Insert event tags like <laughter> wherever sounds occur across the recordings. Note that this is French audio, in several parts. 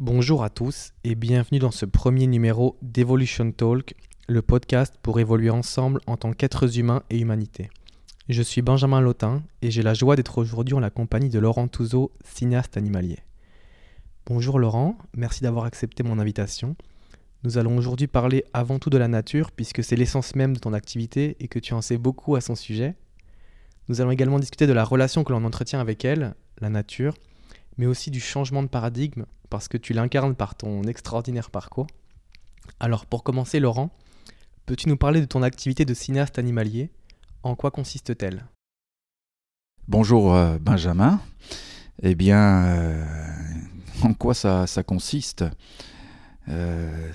Bonjour à tous et bienvenue dans ce premier numéro d'Evolution Talk, le podcast pour évoluer ensemble en tant qu'êtres humains et humanité. Je suis Benjamin Lotin et j'ai la joie d'être aujourd'hui en la compagnie de Laurent Touzeau, cinéaste animalier. Bonjour Laurent, merci d'avoir accepté mon invitation. Nous allons aujourd'hui parler avant tout de la nature puisque c'est l'essence même de ton activité et que tu en sais beaucoup à son sujet. Nous allons également discuter de la relation que l'on entretient avec elle, la nature, mais aussi du changement de paradigme parce que tu l'incarnes par ton extraordinaire parcours. Alors pour commencer Laurent, peux-tu nous parler de ton activité de cinéaste animalier? En quoi consiste-t-elle? Bonjour euh, Benjamin. Eh bien, euh, en quoi ça, consiste? Euh,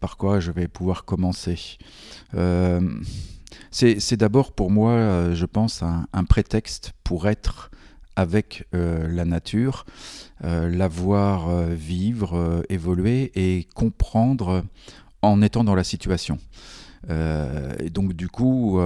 Par quoi je vais pouvoir commencer? C'est d'abord pour moi, je pense, un prétexte pour être avec euh, la nature, euh, la voir euh, vivre, évoluer et comprendre en étant dans la situation. et donc du coup,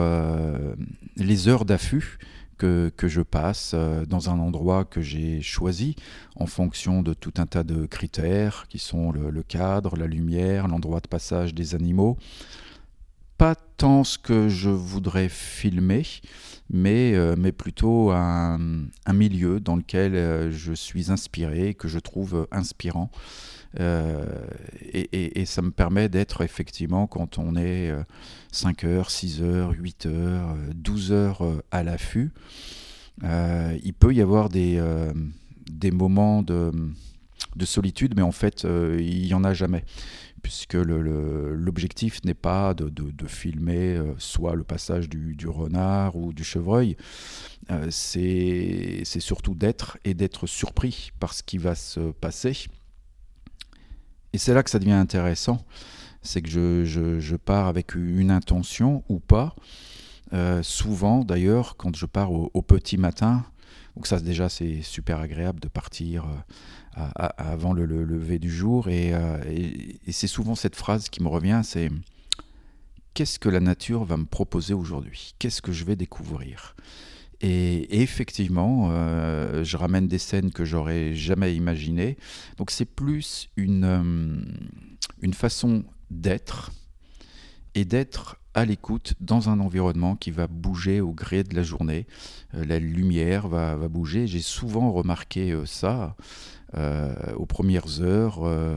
les heures d'affût que, je passe dans un endroit que j'ai choisi en fonction de tout un tas de critères qui sont le cadre, la lumière, l'endroit de passage des animaux, pas tant ce que je voudrais filmer, mais, euh, mais plutôt un, milieu dans lequel euh, je suis inspiré, que je trouve inspirant. Euh, et, ça me permet d'être effectivement, quand on est 5 heures, 6 heures, 8 heures, 12 heures à l'affût, il peut y avoir des, des moments de, de solitude, mais en fait, il n'y en a jamais puisque l'objectif n'est pas de, filmer euh, soit le passage du, renard ou du chevreuil, euh, c'est surtout d'être et d'être surpris par ce qui va se passer. Et c'est là que ça devient intéressant, c'est que je, pars avec une intention ou pas. Euh, souvent d'ailleurs, quand je pars au, petit matin, donc ça déjà c'est super agréable de partir avant le, lever du jour. Euh, et, c'est souvent cette phrase qui me revient, c'est qu'est-ce que la nature va me proposer aujourd'hui? Qu'est-ce que je vais découvrir? Et, effectivement, euh, je ramène des scènes que j'aurais jamais imaginées. Donc c'est plus une, euh, une façon d'être et d'être à l'écoute dans un environnement qui va bouger au gré de la journée. la lumière va, bouger. J'ai souvent remarqué ça. Euh, aux premières heures, euh,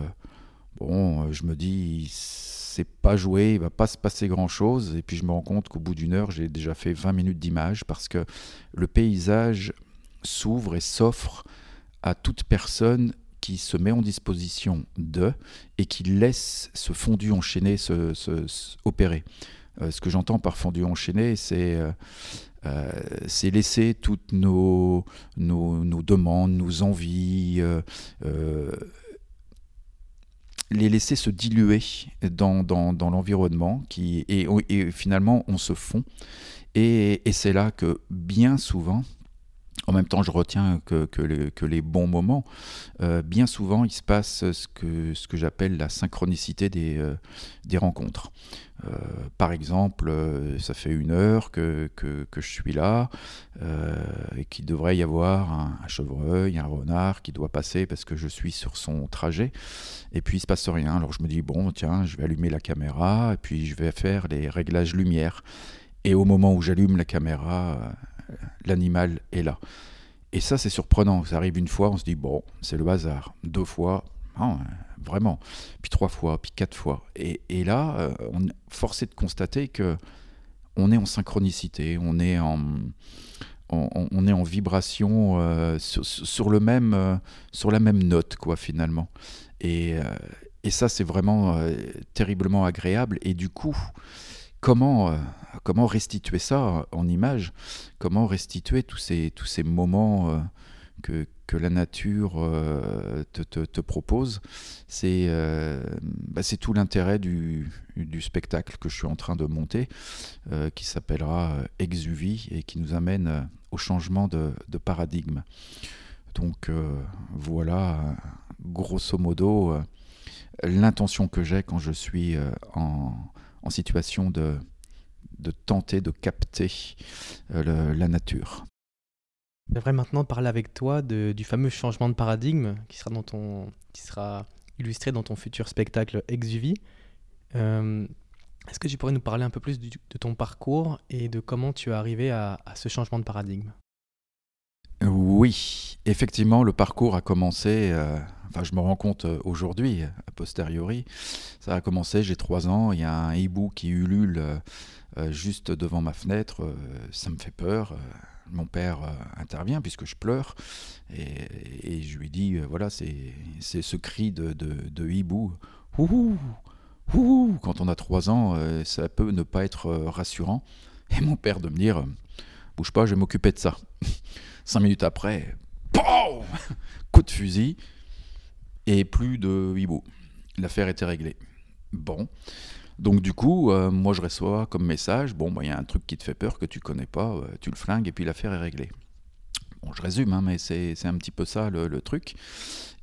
bon, euh, je me dis, c'est pas joué, il va pas se passer grand chose. Et puis je me rends compte qu'au bout d'une heure, j'ai déjà fait 20 minutes d'image parce que le paysage s'ouvre et s'offre à toute personne qui se met en disposition de et qui laisse ce fondu enchaîné se, opérer. Ce que j'entends par fondu enchaîné, c'est euh, c'est laisser toutes nos, nos, demandes, nos envies, euh, euh, les laisser se diluer dans, dans, dans l'environnement et, et, finalement on se fond. Et, et c'est là que bien souvent, en même temps, je retiens que, les, bons moments. bien souvent, il se passe ce que, j'appelle la synchronicité des, des rencontres. Euh, par exemple, euh, ça fait une heure que, je suis là euh, et qu'il devrait y avoir un, chevreuil, un renard qui doit passer parce que je suis sur son trajet. Et puis il se passe rien. Alors je me dis bon tiens, je vais allumer la caméra et puis je vais faire les réglages lumière. Et au moment où j'allume la caméra, l'animal est là. Et ça c'est surprenant. Ça arrive une fois, on se dit bon c'est le hasard. Deux fois, vraiment. Puis trois fois, puis quatre fois. Et, là, euh, on est forcé de constater que on est en synchronicité, on est en, on, est en vibration euh, sur, le même, euh, sur la même note, quoi, finalement. Et, et ça, c'est vraiment terriblement agréable. Et du coup, comment, comment restituer ça en image? Comment restituer tous ces, moments que, que la nature euh, te, propose, euh, bah, c'est tout l'intérêt du, spectacle que je suis en train de monter, euh, qui s'appellera Exuvie et qui nous amène au changement de paradigme. Donc voilà, grosso modo, l'intention que j'ai quand je suis en, en, situation de, de tenter de capter la nature. J'aimerais maintenant parler avec toi du fameux changement de paradigme qui sera, dans ton, qui sera illustré dans ton futur spectacle Exuvie. Euh, Est-ce que tu pourrais nous parler un peu plus de ton parcours et de comment tu es arrivé à, ce changement de paradigme? Oui, effectivement, le parcours a commencé, euh, enfin je me rends compte euh, aujourd'hui, a posteriori, ça a commencé, j'ai trois ans, il y a un hibou qui ulule euh, juste devant ma fenêtre, ça me fait peur mon père euh, intervient puisque je pleure et, je lui dis euh, voilà c'est ce cri de, de, hibou ouh, ouh, quand on a trois ans euh, ça peut ne pas être rassurant <laughs> et mon père de me dire bouge pas je vais m'occuper de ça. <laughs> Cinq minutes après <laughs> coup de fusil et plus de hibou l'affaire était réglée bon donc du coup, euh, moi je reçois comme message, bon, bah, il y a un truc qui te fait peur que tu connais pas, euh, tu le flingues et puis l'affaire est réglée. Bon, je résume, hein, mais c'est un petit peu ça le, truc.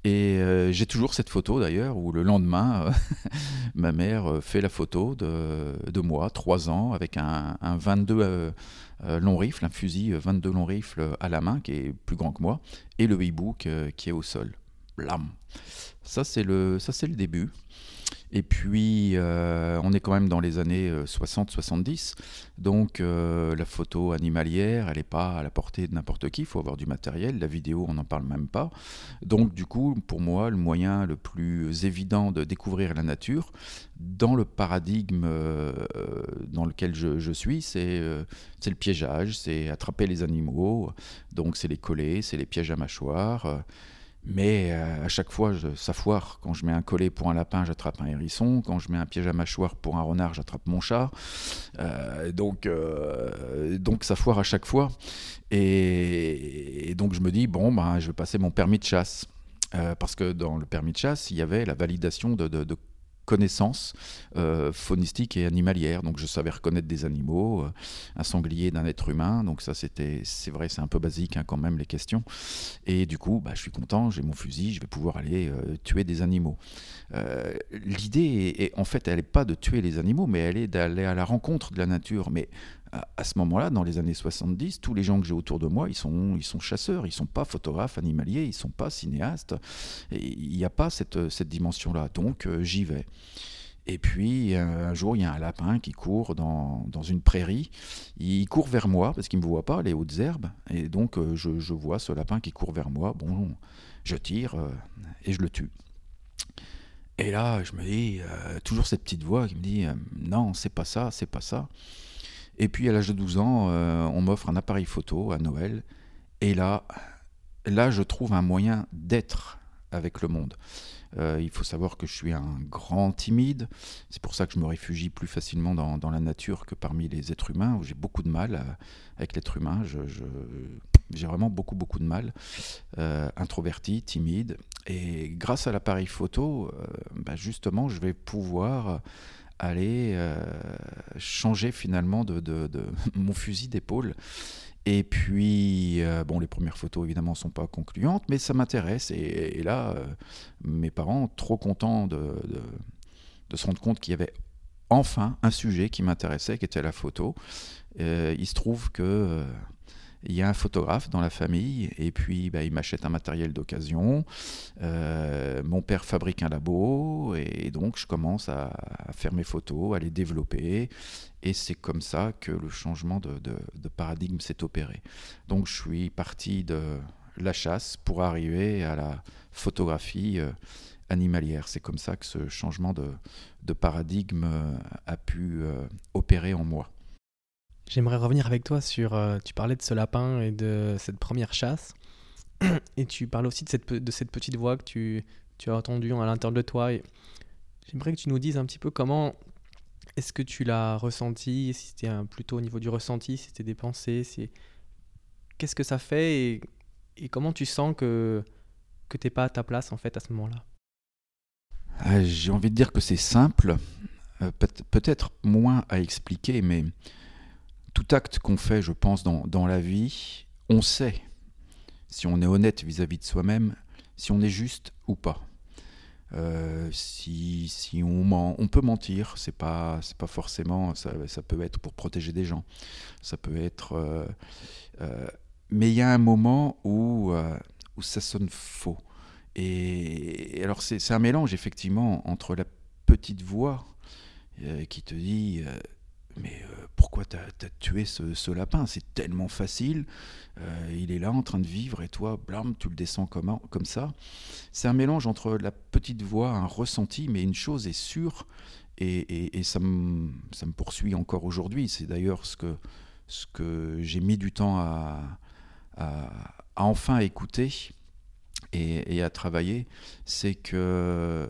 Et euh, j'ai toujours cette photo d'ailleurs, où le lendemain, <laughs> ma mère fait la photo de, moi, 3 ans, avec un, 22 long rifle, un fusil 22 long rifle à la main, qui est plus grand que moi, et le hibou qui est au sol. Blam Ça c'est le, le début. Et puis, euh, on est quand même dans les années 60-70, euh, donc euh, la photo animalière, elle n'est pas à la portée de n'importe qui, il faut avoir du matériel, la vidéo, on n'en parle même pas. Donc, du coup, pour moi, le moyen le plus évident de découvrir la nature, dans le paradigme dans lequel je, suis, c'est le piégeage, c'est attraper les animaux, donc c'est les coller, c'est les pièges à mâchoire. Mais euh, à chaque fois, je, ça foire. Quand je mets un collet pour un lapin, j'attrape un hérisson. Quand je mets un piège à mâchoire pour un renard, j'attrape mon chat. Euh, donc, euh, donc ça foire à chaque fois. Et, donc je me dis, bon, ben, je vais passer mon permis de chasse. parce que dans le permis de chasse, il y avait la validation de connaissances euh, faunistiques et animalières. Donc je savais reconnaître des animaux, euh, un sanglier d'un être humain. Donc ça c'était, c'est vrai, c'est un peu basique hein, quand même les questions. Et du coup, bah, je suis content, j'ai mon fusil, je vais pouvoir aller euh, tuer des animaux. L'idée, est, en fait, elle n'est pas de tuer les animaux, mais elle est d'aller à la rencontre de la nature. Mais à ce moment-là, dans les années 70, tous les gens que j'ai autour de moi, ils sont, ils sont chasseurs, ils sont pas photographes animaliers, ils sont pas cinéastes. Il n'y a pas cette, cette dimension-là. Donc euh, j'y vais. Et puis un jour, il y a un lapin qui court dans, dans, une prairie. Il court vers moi parce qu'il ne me voit pas, les hautes herbes. Et donc euh, je, je, vois ce lapin qui court vers moi. Bon, je tire euh, et je le tue. Et là, je me dis, toujours cette petite voix qui me dit, non, c'est pas ça, c'est pas ça. Et puis à l'âge de 12 ans, euh, on m'offre un appareil photo à Noël. Et là, là je trouve un moyen d'être avec le monde. Euh, il faut savoir que je suis un grand timide. C'est pour ça que je me réfugie plus facilement dans, la nature que parmi les êtres humains, où j'ai beaucoup de mal euh, avec l'être humain. j'ai vraiment beaucoup, beaucoup de mal. introverti, timide. Et grâce à l'appareil photo, bah, justement, je vais pouvoir aller euh, changer finalement de, <laughs> mon fusil d'épaule. Et puis, euh, bon, les premières photos évidemment sont pas concluantes, mais ça m'intéresse. Et, là, euh, mes parents, trop contents de, de, se rendre compte qu'il y avait enfin un sujet qui m'intéressait, qui était la photo. il se trouve que il y a un photographe dans la famille et puis bah, il m'achète un matériel d'occasion. Euh, mon père fabrique un labo et donc je commence à, faire mes photos, à les développer et c'est comme ça que le changement de, paradigme s'est opéré. Donc je suis parti de la chasse pour arriver à la photographie euh, animalière. C'est comme ça que ce changement de, paradigme euh, a pu opérer en moi. J'aimerais revenir avec toi sur. Euh, tu parlais de ce lapin et de cette première chasse. <clears throat> Et tu parles aussi de cette, petite voix que tu, as entendue à l'intérieur de toi. J'aimerais que tu nous dises un petit peu comment est-ce que tu l'as ressenti, si c'était plutôt au niveau du ressenti, si c'était des pensées, si... qu'est-ce que ça fait et, comment tu sens que, que tu n'es pas à ta place en fait à ce moment-là? Ah, J'ai envie de dire que c'est simple, euh, peut-être moins à expliquer, mais tout acte qu'on fait, je pense, dans, la vie, on sait si on est honnête vis-à-vis de soi-même, si on est juste ou pas. Euh, si, si on ment, on peut mentir, c'est pas pas forcément ça, ça, peut être pour protéger des gens, ça peut être euh, euh, mais il y a un moment où, où ça sonne faux. Et, alors c'est un mélange effectivement entre la petite voix qui te dit mais pourquoi t'as as tué ce, lapin? C'est tellement facile. il est là en train de vivre et toi, blam, tu le descends comme, comme ça. C'est un mélange entre la petite voix, un ressenti, mais une chose est sûre, et, ça, me, poursuit encore aujourd'hui. C'est d'ailleurs ce que, ce que j'ai mis du temps à, enfin écouter et, à travailler, c'est que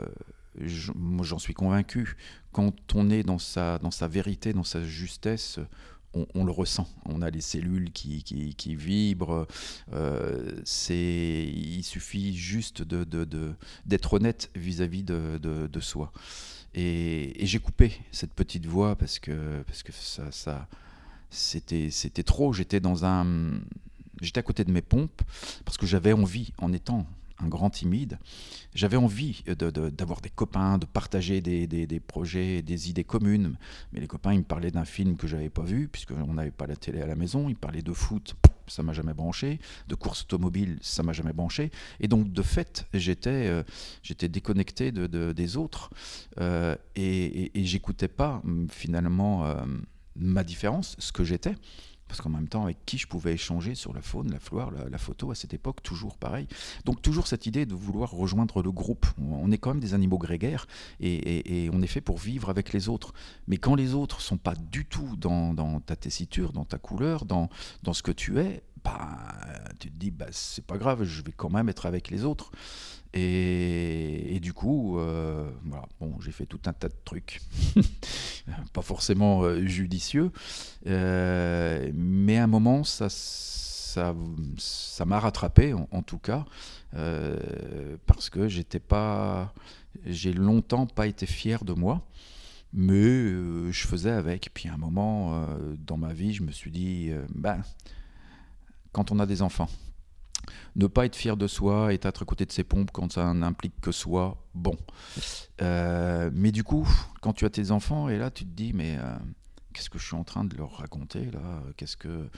j'en suis convaincu, quand on est dans sa, dans sa vérité, dans sa justesse, on, le ressent. On a les cellules qui, qui, vibrent. Euh, il suffit juste d'être honnête vis-à-vis de, soi. Et, j'ai coupé cette petite voix parce que, parce que ça, c'était, trop. J'étais j'étais à côté de mes pompes parce que j'avais envie, en étant un grand timide, j'avais envie d'avoir des copains, de partager des, projets, des idées communes. Mais les copains, ils me parlaient d'un film que j'avais pas vu, puisqu'on n'avait pas la télé à la maison. Ils parlaient de foot, ça m'a jamais branché. De course automobile, ça m'a jamais branché. Et donc, de fait, j'étais euh, déconnecté de, des autres. Euh, et, et, j'écoutais pas, finalement, euh, ma différence, ce que j'étais. Parce qu'en même temps, avec qui je pouvais échanger sur la faune, la flore, la, photo à cette époque, toujours pareil. Donc toujours cette idée de vouloir rejoindre le groupe. On est quand même des animaux grégaires et, on est fait pour vivre avec les autres. Mais quand les autres sont pas du tout dans, ta tessiture, dans ta couleur, dans, ce que tu es, bah, tu te dis, bah, c'est pas grave, je vais quand même être avec les autres. Et, du coup, euh, voilà, bon, j'ai fait tout un tas de trucs, <laughs> pas forcément euh, judicieux, euh, mais à un moment, ça, ça, ça m'a rattrapé, en, tout cas, parce que j'étais pas, j'ai longtemps pas été fier de moi, mais je faisais avec. Puis à un moment dans ma vie, je me suis dit, ben, quand on a des enfants ne pas être fier de soi et être à côté de ses pompes quand ça n'implique que soi, bon. Euh, mais du coup, quand tu as tes enfants, et là tu te dis, mais euh, qu'est-ce que je suis en train de leur raconter là? Qu'est-ce que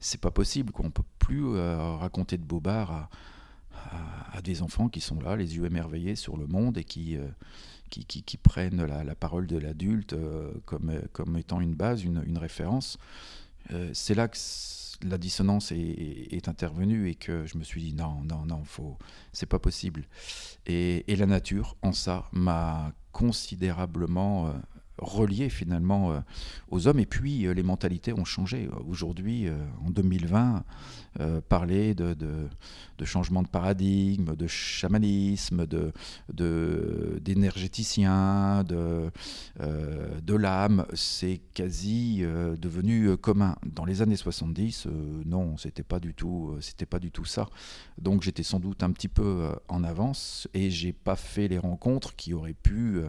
c'est pas possible qu'on peut plus euh, raconter de bobards à, des enfants qui sont là, les yeux émerveillés sur le monde et qui qui, qui, prennent la, parole de l'adulte comme, comme étant une base, une, une référence. c'est là que la dissonance est, intervenue et que je me suis dit non, non, non, faut, c'est pas possible. Et, la nature, en ça, m'a considérablement euh, relié finalement euh, aux hommes. Et puis euh, les mentalités ont changé. Aujourd'hui, en 2020, parler de, changement de paradigme, de chamanisme, de, d'énergéticien, de, euh, l'âme, c'est quasi euh, devenu euh, commun. Dans les années 70, non, c'était pas du tout, c'était pas du tout ça. Donc j'étais sans doute un petit peu en avance et j'ai pas fait les rencontres qui auraient pu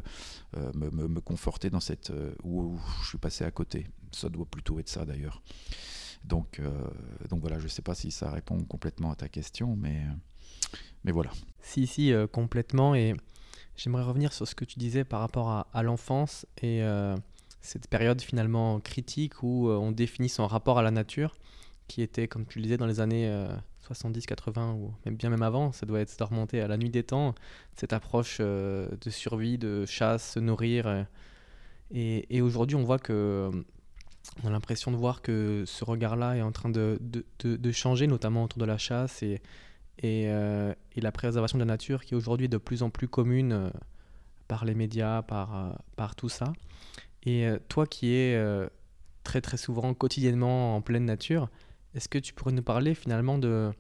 me, me, conforter dans cette où, je suis passé à côté. Ça doit plutôt être ça d'ailleurs. Donc, donc voilà, je ne sais pas si ça répond complètement à ta question, mais, mais voilà. Si, si, complètement. Et J'aimerais revenir sur ce que tu disais par rapport à, l'enfance et euh, cette période finalement critique où euh, on définit son rapport à la nature, qui était, comme tu le disais, dans les années 70, euh, 80 ou même bien même avant, ça doit être de remonter à la nuit des temps, cette approche de survie, de chasse, se nourrir. Et, aujourd'hui, on voit que on a l'impression de voir que ce regard-là est en train de, changer, notamment autour de la chasse et, euh, et, la préservation de la nature qui aujourd'hui est de plus en plus commune euh, par les médias, par, euh, tout ça. Et toi qui es très très souvent, quotidiennement en pleine nature, est-ce que tu pourrais nous parler finalement de,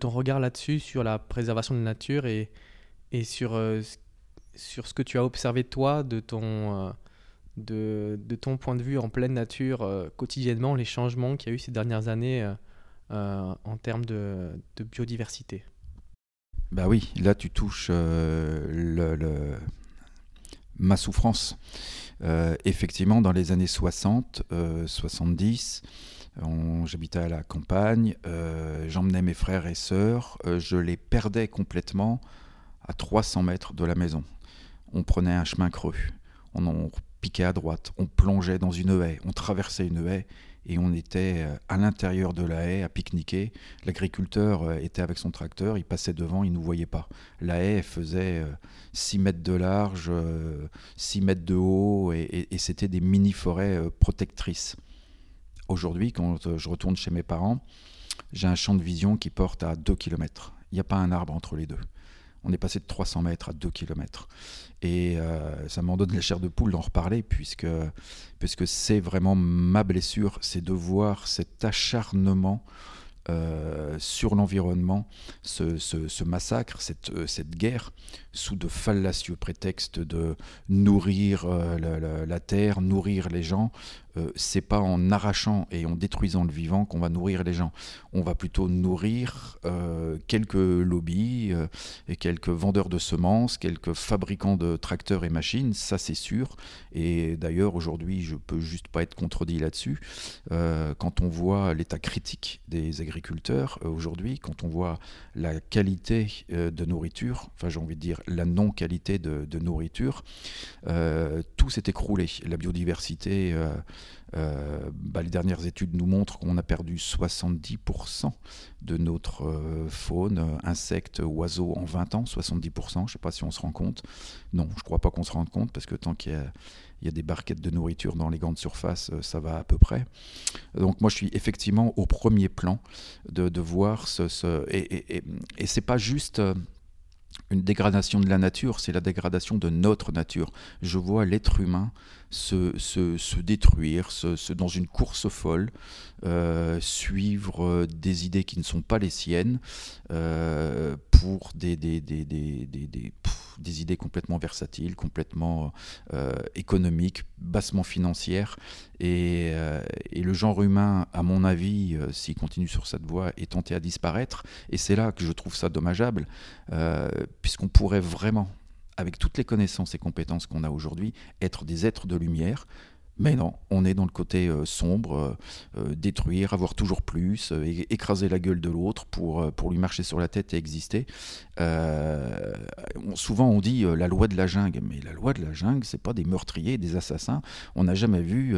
ton regard là-dessus, sur la préservation de la nature et, sur, sur ce que tu as observé toi de ton, de, de, ton point de vue en pleine nature, quotidiennement, les changements qu'il y a eu ces dernières années euh, en termes de, biodiversité? Bah oui, là tu touches euh, le, ma souffrance. Euh, effectivement, dans les années 60, 70, j'habitais à la campagne, j'emmenais mes frères et sœurs, je les perdais complètement à 300 mètres de la maison. On prenait un chemin creux, on, on piquait à droite, on plongeait dans une haie, on traversait une haie et on était à l'intérieur de la haie à pique-niquer. L'agriculteur était avec son tracteur, il passait devant, il ne nous voyait pas. La haie faisait 6 mètres de large, 6 mètres de haut, et, et c'était des mini-forêts protectrices. Aujourd'hui, quand je retourne chez mes parents, j'ai un champ de vision qui porte à 2 km. Il n'y a pas un arbre entre les deux. On est passé de 300 mètres à 2 km. Et euh, ça m'en donne la chair de poule d'en reparler, puisque, puisque c'est vraiment ma blessure, c'est de voir cet acharnement euh, sur l'environnement, ce, massacre, cette, euh, cette, guerre, sous de fallacieux prétextes de nourrir la, terre, nourrir les gens, c'est pas en arrachant et en détruisant le vivant qu'on va nourrir les gens. On va plutôt nourrir euh, quelques lobbies euh, et quelques vendeurs de semences, quelques fabricants de tracteurs et machines, ça c'est sûr. Et d'ailleurs aujourd'hui, je peux juste pas être contredit là-dessus. quand on voit l'état critique des agriculteurs aujourd'hui, quand on voit la qualité de nourriture, enfin j'ai envie de dire la non-qualité de, de, nourriture, tout s'est écroulé. La biodiversité euh, bah, les dernières études nous montrent qu'on a perdu 70% de notre euh, faune, euh, insectes, oiseaux en 20 ans, 70%, je ne sais pas si on se rend compte. Non, je ne crois pas qu'on se rende compte, parce que tant qu'il y a, des barquettes de nourriture dans les grandes surfaces, ça va à peu près. Donc moi, je suis effectivement au premier plan de, voir ce... Et, et, et, et c'est pas juste une dégradation de la nature, c'est la dégradation de notre nature. Je vois l'être humain se, détruire, dans une course folle, euh, suivre des idées qui ne sont pas les siennes euh, pour des, idées complètement versatiles, complètement économiques, bassement financières. Et, et, le genre humain, à mon avis, s'il continue sur cette voie, est tenté à disparaître. Et c'est là que je trouve ça dommageable, puisqu'on pourrait vraiment avec toutes les connaissances et compétences qu'on a aujourd'hui, être des êtres de lumière, mais non, on est dans le côté euh, sombre, euh, euh, détruire, avoir toujours plus, écraser la gueule de l'autre pour, pour lui marcher sur la tête et exister. souvent on dit la loi de la jungle, mais la loi de la jungle, c'est pas des meurtriers, des assassins. On n'a jamais vu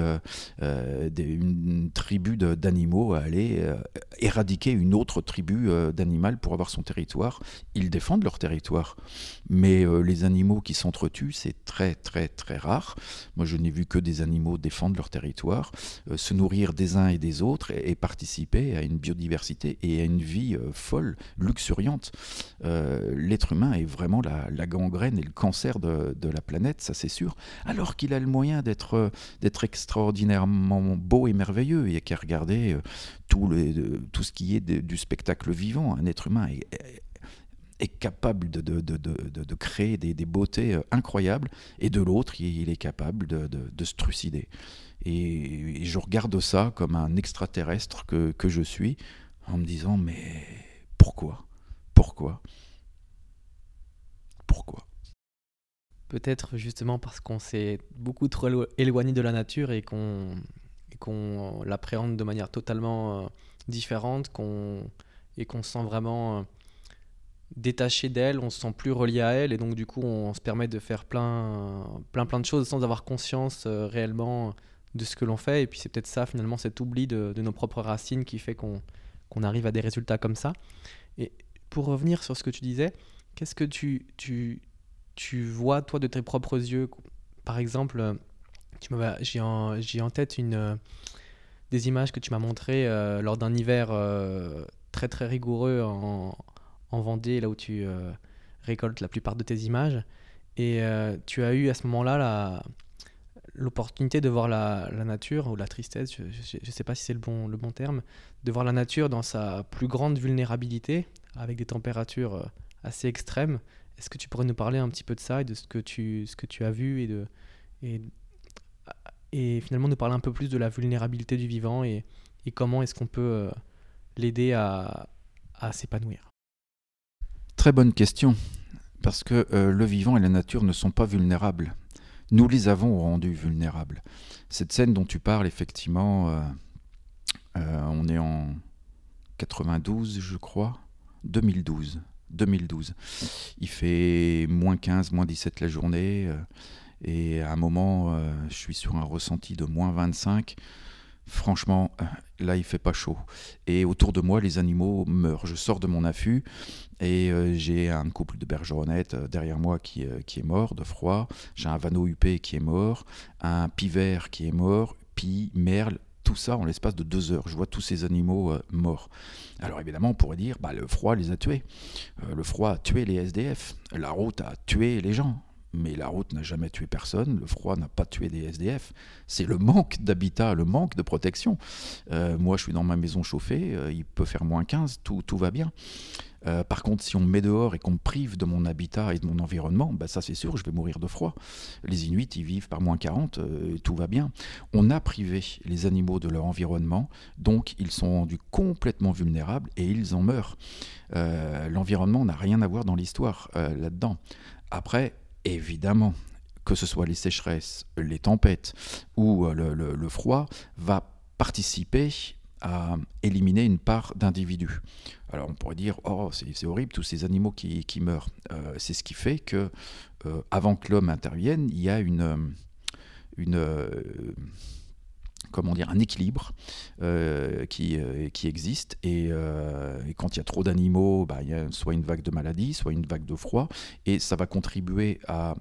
une tribu d'animaux aller éradiquer une autre tribu d'animal pour avoir son territoire. Ils défendent leur territoire, mais les animaux qui s'entretuent, c'est très très très rare. Moi, je n'ai vu que des animaux défendre leur territoire, euh, se nourrir des uns et des autres et, participer à une biodiversité et à une vie euh, folle, luxuriante. Euh, l'être humain est vraiment la, gangrène et le cancer de, la planète, ça c'est sûr, alors qu'il a le moyen d'être extraordinairement beau et merveilleux. Il n'y a qu'à regarder tout, tout ce qui est du spectacle vivant. Un être humain est capable de, de, de, de créer des, des, beautés euh, incroyables, et de l'autre, il, est capable de, se trucider. Et, je regarde ça comme un extraterrestre que, que je suis, en me disant, mais pourquoi? Pourquoi? Pourquoi? Peut-être justement parce qu'on s'est beaucoup trop éloigné de la nature et qu'on qu'on l'appréhende de manière totalement euh, différente, qu'on et qu'on sent vraiment euh, détaché d'elle, on se sent plus relié à elle et donc du coup on se permet de faire plein plein plein de choses sans avoir conscience euh, réellement de ce que l'on fait et puis c'est peut-être ça finalement cet oubli de, nos propres racines qui fait qu'on arrive à des résultats comme ça. Et pour revenir sur ce que tu disais, qu'est-ce que tu, tu, tu vois toi de tes propres yeux? Par exemple, j'ai en, en tête une, des images que tu m'as montrées euh, lors d'un hiver euh, très très rigoureux en en Vendée, là où tu euh, récoltes la plupart de tes images. Et euh, tu as eu à ce moment-là l'opportunité de voir la, nature, ou la tristesse, je ne sais pas si c'est le bon, le bon terme, de voir la nature dans sa plus grande vulnérabilité, avec des températures euh, assez extrêmes. Est-ce que tu pourrais nous parler un petit peu de ça et de ce que tu, ce que tu as vu et, de, et, et finalement nous parler un peu plus de la vulnérabilité du vivant et, et comment est-ce qu'on peut l'aider à, à s'épanouir? Très bonne question, parce que euh, le vivant et la nature ne sont pas vulnérables. Nous les avons rendus vulnérables. Cette scène dont tu parles, effectivement, euh, euh, on est en 92, je crois, 2012. 2012. Il fait moins 15, moins 17 la journée, et à un moment, je suis sur un ressenti de moins 25. Franchement, euh, là, il fait pas chaud. Et autour de moi, les animaux meurent. Je sors de mon affût et euh, j'ai un couple de bergeronnettes euh, derrière moi qui, est mort de froid. J'ai un vanneau huppé qui est mort, un pivert qui est mort, pie, merle, tout ça en l'espace de deux heures. Je vois tous ces animaux morts. Alors évidemment, on pourrait dire, bah, le froid les a tués. le froid a tué les SDF. La route a tué les gens mais la route n'a jamais tué personne, le froid n'a pas tué des SDF. C'est le manque d'habitat, le manque de protection. Euh, moi, je suis dans ma maison chauffée, euh, il peut faire moins 15, tout, va bien. Euh, par contre, si on me met dehors et qu'on me prive de mon habitat et de mon environnement, bah ça c'est sûr, je vais mourir de froid. Les Inuits, ils vivent par moins 40, tout va bien. On a privé les animaux de leur environnement, donc ils sont rendus complètement vulnérables et ils en meurent. L'environnement n'a rien à voir dans l'histoire là-dedans. Après, évidemment, que ce soit les sécheresses, les tempêtes ou euh, le, froid, va participer à éliminer une part d'individus. Alors on pourrait dire, oh c'est horrible, tous ces animaux qui, meurent. Euh, c'est ce qui fait que, euh, avant que l'homme intervienne, il y a une... une comment dire, un équilibre qui, qui, existe. Et, quand il y a trop d'animaux, bah, il y a soit une vague de maladie, soit une vague de froid. Et ça va contribuer à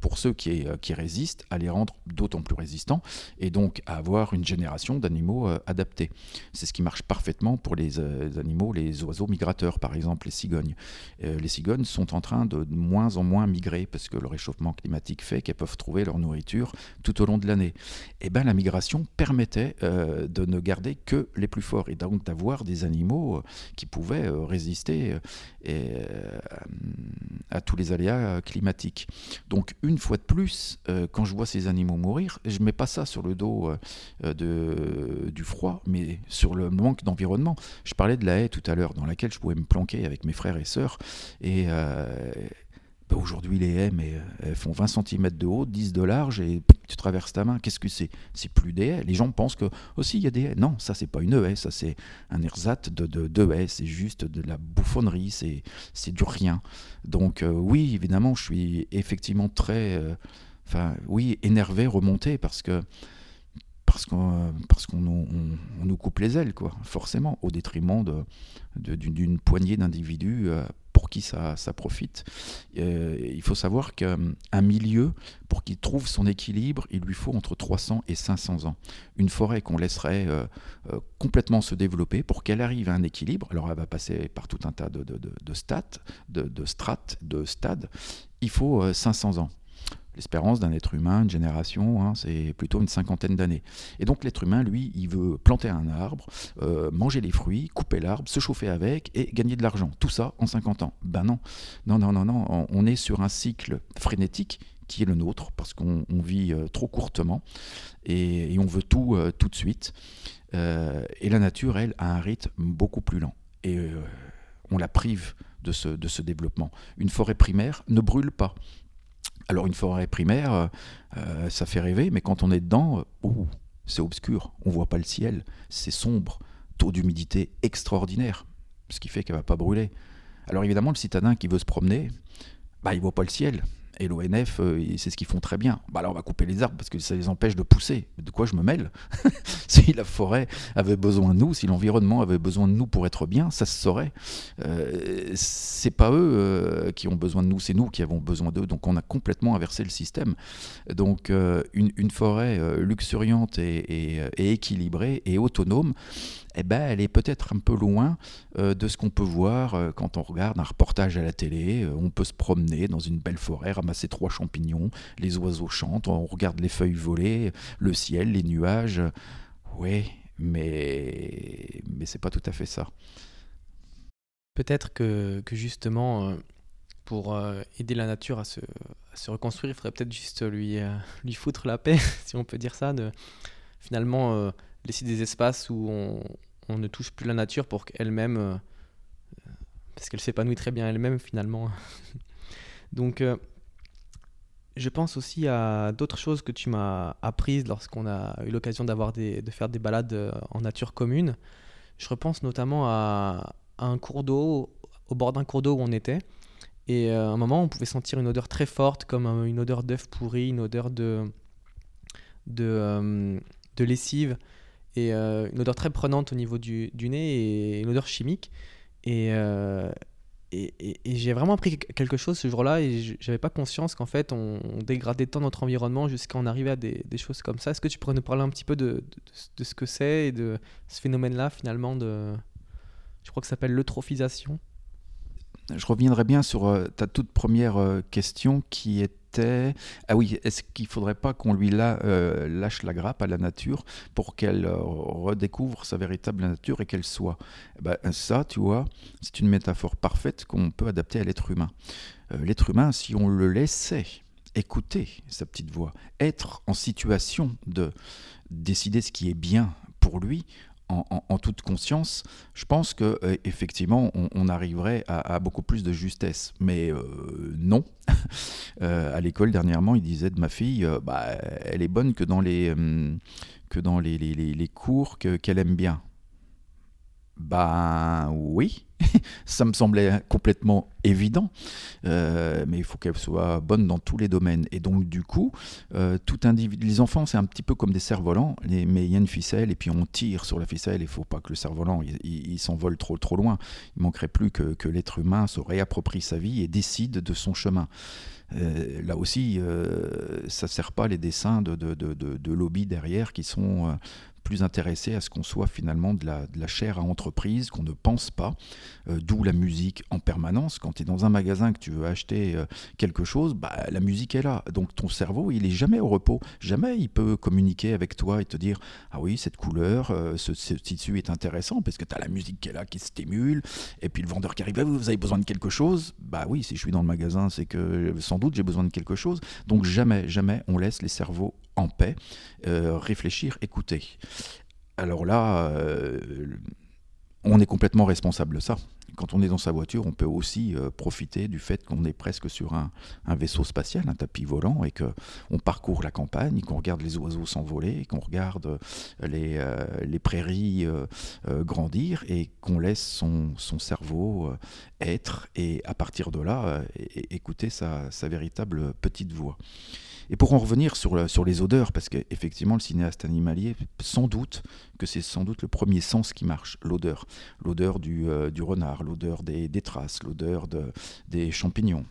pour ceux qui, euh, qui, résistent, à les rendre d'autant plus résistants et donc à avoir une génération d'animaux euh, adaptés. C'est ce qui marche parfaitement pour les, euh, animaux, les oiseaux migrateurs, par exemple les cigognes. les cigognes sont en train de, moins en moins migrer parce que le réchauffement climatique fait qu'elles peuvent trouver leur nourriture tout au long de l'année. Et eh bien la migration permettait de ne garder que les plus forts et donc d'avoir des animaux qui pouvaient résister à tous les aléas climatiques. Donc une fois de plus, euh, quand je vois ces animaux mourir, je ne mets pas ça sur le dos euh, euh, de, du froid, mais sur le manque d'environnement. Je parlais de la haie tout à l'heure, dans laquelle je pouvais me planquer avec mes frères et sœurs, et bah, aujourd'hui, les haies, mais euh, elles font 20 cm de haut, 10 de large, et tu traverses ta main. Qu'est-ce que c'est? C'est plus des haies. Les gens pensent que aussi il y a des haies. Non, ça c'est pas une haie, ça c'est un ersat de, de, haies. C'est juste de la bouffonnerie, c'est, c'est du rien. Donc euh, oui, évidemment, je suis effectivement très, euh, oui, énervé, remonté parce que parce qu'on parce qu'on on, nous coupe les ailes, quoi, forcément, au détriment de, d'une, poignée d'individus pour qui ça, profite. Euh, il faut savoir qu'un milieu, pour qu'il trouve son équilibre, il lui faut entre 300 et 500 ans. Une forêt qu'on laisserait euh, euh, complètement se développer, pour qu'elle arrive à un équilibre, alors elle va passer par tout un tas de, de, de, de strates, de stades, il faut 500 ans. L'espérance d'un être humain, une génération, hein, c'est plutôt une cinquantaine d'années. Et donc l'être humain, lui, il veut planter un arbre, euh, manger les fruits, couper l'arbre, se chauffer avec et gagner de l'argent. Tout ça en 50 ans. Ben non, non, non, non, non. On est sur un cycle frénétique qui est le nôtre, parce qu'on vit euh, trop courtement et, on veut tout euh, tout de suite. et la nature, elle, a un rythme beaucoup plus lent. Et on la prive de ce, de ce développement. Une forêt primaire ne brûle pas. Alors une forêt primaire, euh, euh, ça fait rêver, mais quand on est dedans, euh, c'est obscur, on voit pas le ciel, c'est sombre, taux d'humidité extraordinaire, ce qui fait qu'elle va pas brûler. Alors évidemment, le citadin qui veut se promener, bah, il voit pas le ciel, et l'ONF, euh, c'est ce qu'ils font très bien. Bah là, on va couper les arbres parce que ça les empêche de pousser. De quoi je me mêle <laughs> Si la forêt avait besoin de nous, si l'environnement avait besoin de nous pour être bien, ça se saurait. Euh, c'est pas eux euh, qui ont besoin de nous, c'est nous qui avons besoin d'eux. Donc on a complètement inversé le système. Donc euh, une, forêt luxuriante et, et, équilibrée et autonome, eh ben, elle est peut-être un peu loin euh, de ce qu'on peut voir euh, quand on regarde un reportage à la télé. Euh, on peut se promener dans une belle forêt, ramasser trois champignons, les oiseaux chantent, on regarde les feuilles voler, le ciel, les nuages. Oui, mais, mais c'est pas tout à fait ça. Peut-être que, que, justement, pour aider la nature à se, se reconstruire, il faudrait peut-être juste lui, lui foutre la paix, <laughs> si on peut dire ça, de finalement laisser des espaces où on, ne touche plus la nature pour qu'elle-même, euh, parce qu'elle s'épanouit très bien elle-même finalement. <laughs> Donc, euh, je pense aussi à d'autres choses que tu m'as apprises lorsqu'on a eu l'occasion d'avoir de faire des balades euh, en nature commune. Je repense notamment à, un cours d'eau, au bord d'un cours d'eau où on était. Et à un moment, on pouvait sentir une odeur très forte, comme une odeur d'œuf pourri, une odeur de, de, de lessive. Et une odeur très prenante au niveau du, du nez et une odeur chimique. Et, et, j'ai vraiment appris quelque chose ce jour-là et j'avais pas conscience qu'en fait on, dégradait tant notre environnement jusqu'à en arriver à des, des, choses comme ça. Est-ce que tu pourrais nous parler un petit peu de, de, ce que c'est et de ce phénomène-là finalement de, je crois que ça s'appelle l'eutrophisation? Je reviendrai bien sur euh, ta toute première euh, question qui est ah oui, est-ce qu'il ne faudrait pas qu'on lui euh, lâche la grappe à la nature pour qu'elle euh, redécouvre sa véritable nature et qu'elle soit? Eh ben, Ça, tu vois, c'est une métaphore parfaite qu'on peut adapter à l'être humain. Euh, l'être humain, si on le laissait écouter sa petite voix, être en situation de décider ce qui est bien pour lui, en, toute conscience, je pense que euh, effectivement, on, arriverait à, beaucoup plus de justesse. Mais euh, non. <laughs> Euh, à l'école dernièrement, il disait de ma fille, bah, elle est bonne que dans les que dans les, les, les cours qu'elle aime bien. Ben oui, <laughs> ça me semblait complètement évident, euh, mais il faut qu'elle soit bonne dans tous les domaines. Et donc du coup, euh, tout les enfants c'est un petit peu comme des cerfs-volants, mais il y a une ficelle et puis on tire sur la ficelle. Il ne faut pas que le cerf-volant il, s'envole trop trop loin. Il manquerait plus que, que l'être humain se réapproprie sa vie et décide de son chemin. Euh, là aussi, ça ne sert pas les dessins de, de, de, de, lobby derrière qui sont plus intéressé à ce qu'on soit finalement de la, de la, chair à entreprise, qu'on ne pense pas, euh, d'où la musique en permanence. Quand tu es dans un magasin que tu veux acheter euh, quelque chose, bah, la musique est là. Donc ton cerveau, il est jamais au repos. Jamais il peut communiquer avec toi et te dire Ah oui, cette couleur, euh, ce, tissu est intéressant parce que tu as la musique qui est là, qui stimule. Et puis le vendeur qui arrive, ah, vous avez besoin de quelque chose Bah oui, si je suis dans le magasin, c'est que sans doute j'ai besoin de quelque chose. Donc jamais, jamais on laisse les cerveaux en paix, euh, réfléchir, écouter. Alors là, euh, on est complètement responsable de ça. Quand on est dans sa voiture, on peut aussi euh, profiter du fait qu'on est presque sur un, vaisseau spatial, un tapis volant, et qu'on parcourt la campagne, qu'on regarde les oiseaux s'envoler, qu'on regarde les, prairies grandir, et qu'on laisse son, cerveau être, et à partir de là, écouter sa véritable petite voix. Et pour en revenir sur, les odeurs, parce qu'effectivement, le cinéaste animalier, sans doute que c'est sans doute le premier sens qui marche, l'odeur. L'odeur du, euh, renard, l'odeur des, traces, l'odeur de, des champignons.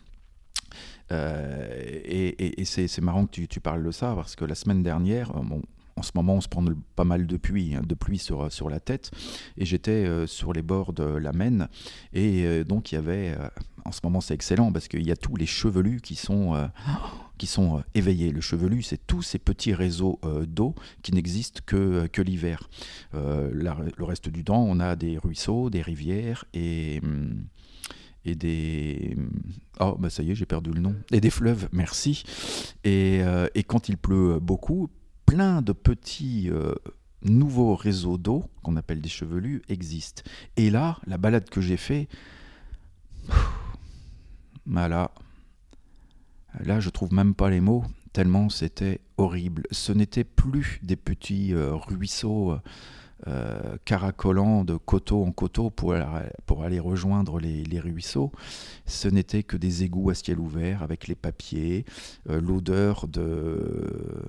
Euh, et, c'est marrant que tu, parles de ça, parce que la semaine dernière, euh, en ce moment, on se prend pas mal de pluie, hein, de pluie sur la tête. Et j'étais sur les bords de la Maine. Et donc, il y avait. en ce moment, c'est excellent parce qu'il y a tous les chevelus qui sont qui sont euh, éveillés. Le chevelu, c'est tous ces petits réseaux euh, d'eau qui n'existent que, euh, l'hiver. le reste du temps, on a des ruisseaux, des rivières et et des oh bah ça y est j'ai perdu le nom et des fleuves merci et, quand il pleut beaucoup plein de petits nouveaux réseaux d'eau qu'on appelle des chevelus existent et là la balade que j'ai fait voilà Là, je trouve même pas les mots, tellement c'était horrible. Ce n'était plus des petits euh, ruisseaux euh, caracolants de coteau en coteau pour, aller rejoindre les, ruisseaux. Ce n'était que des égouts à ciel ouvert avec les papiers, euh, l'odeur de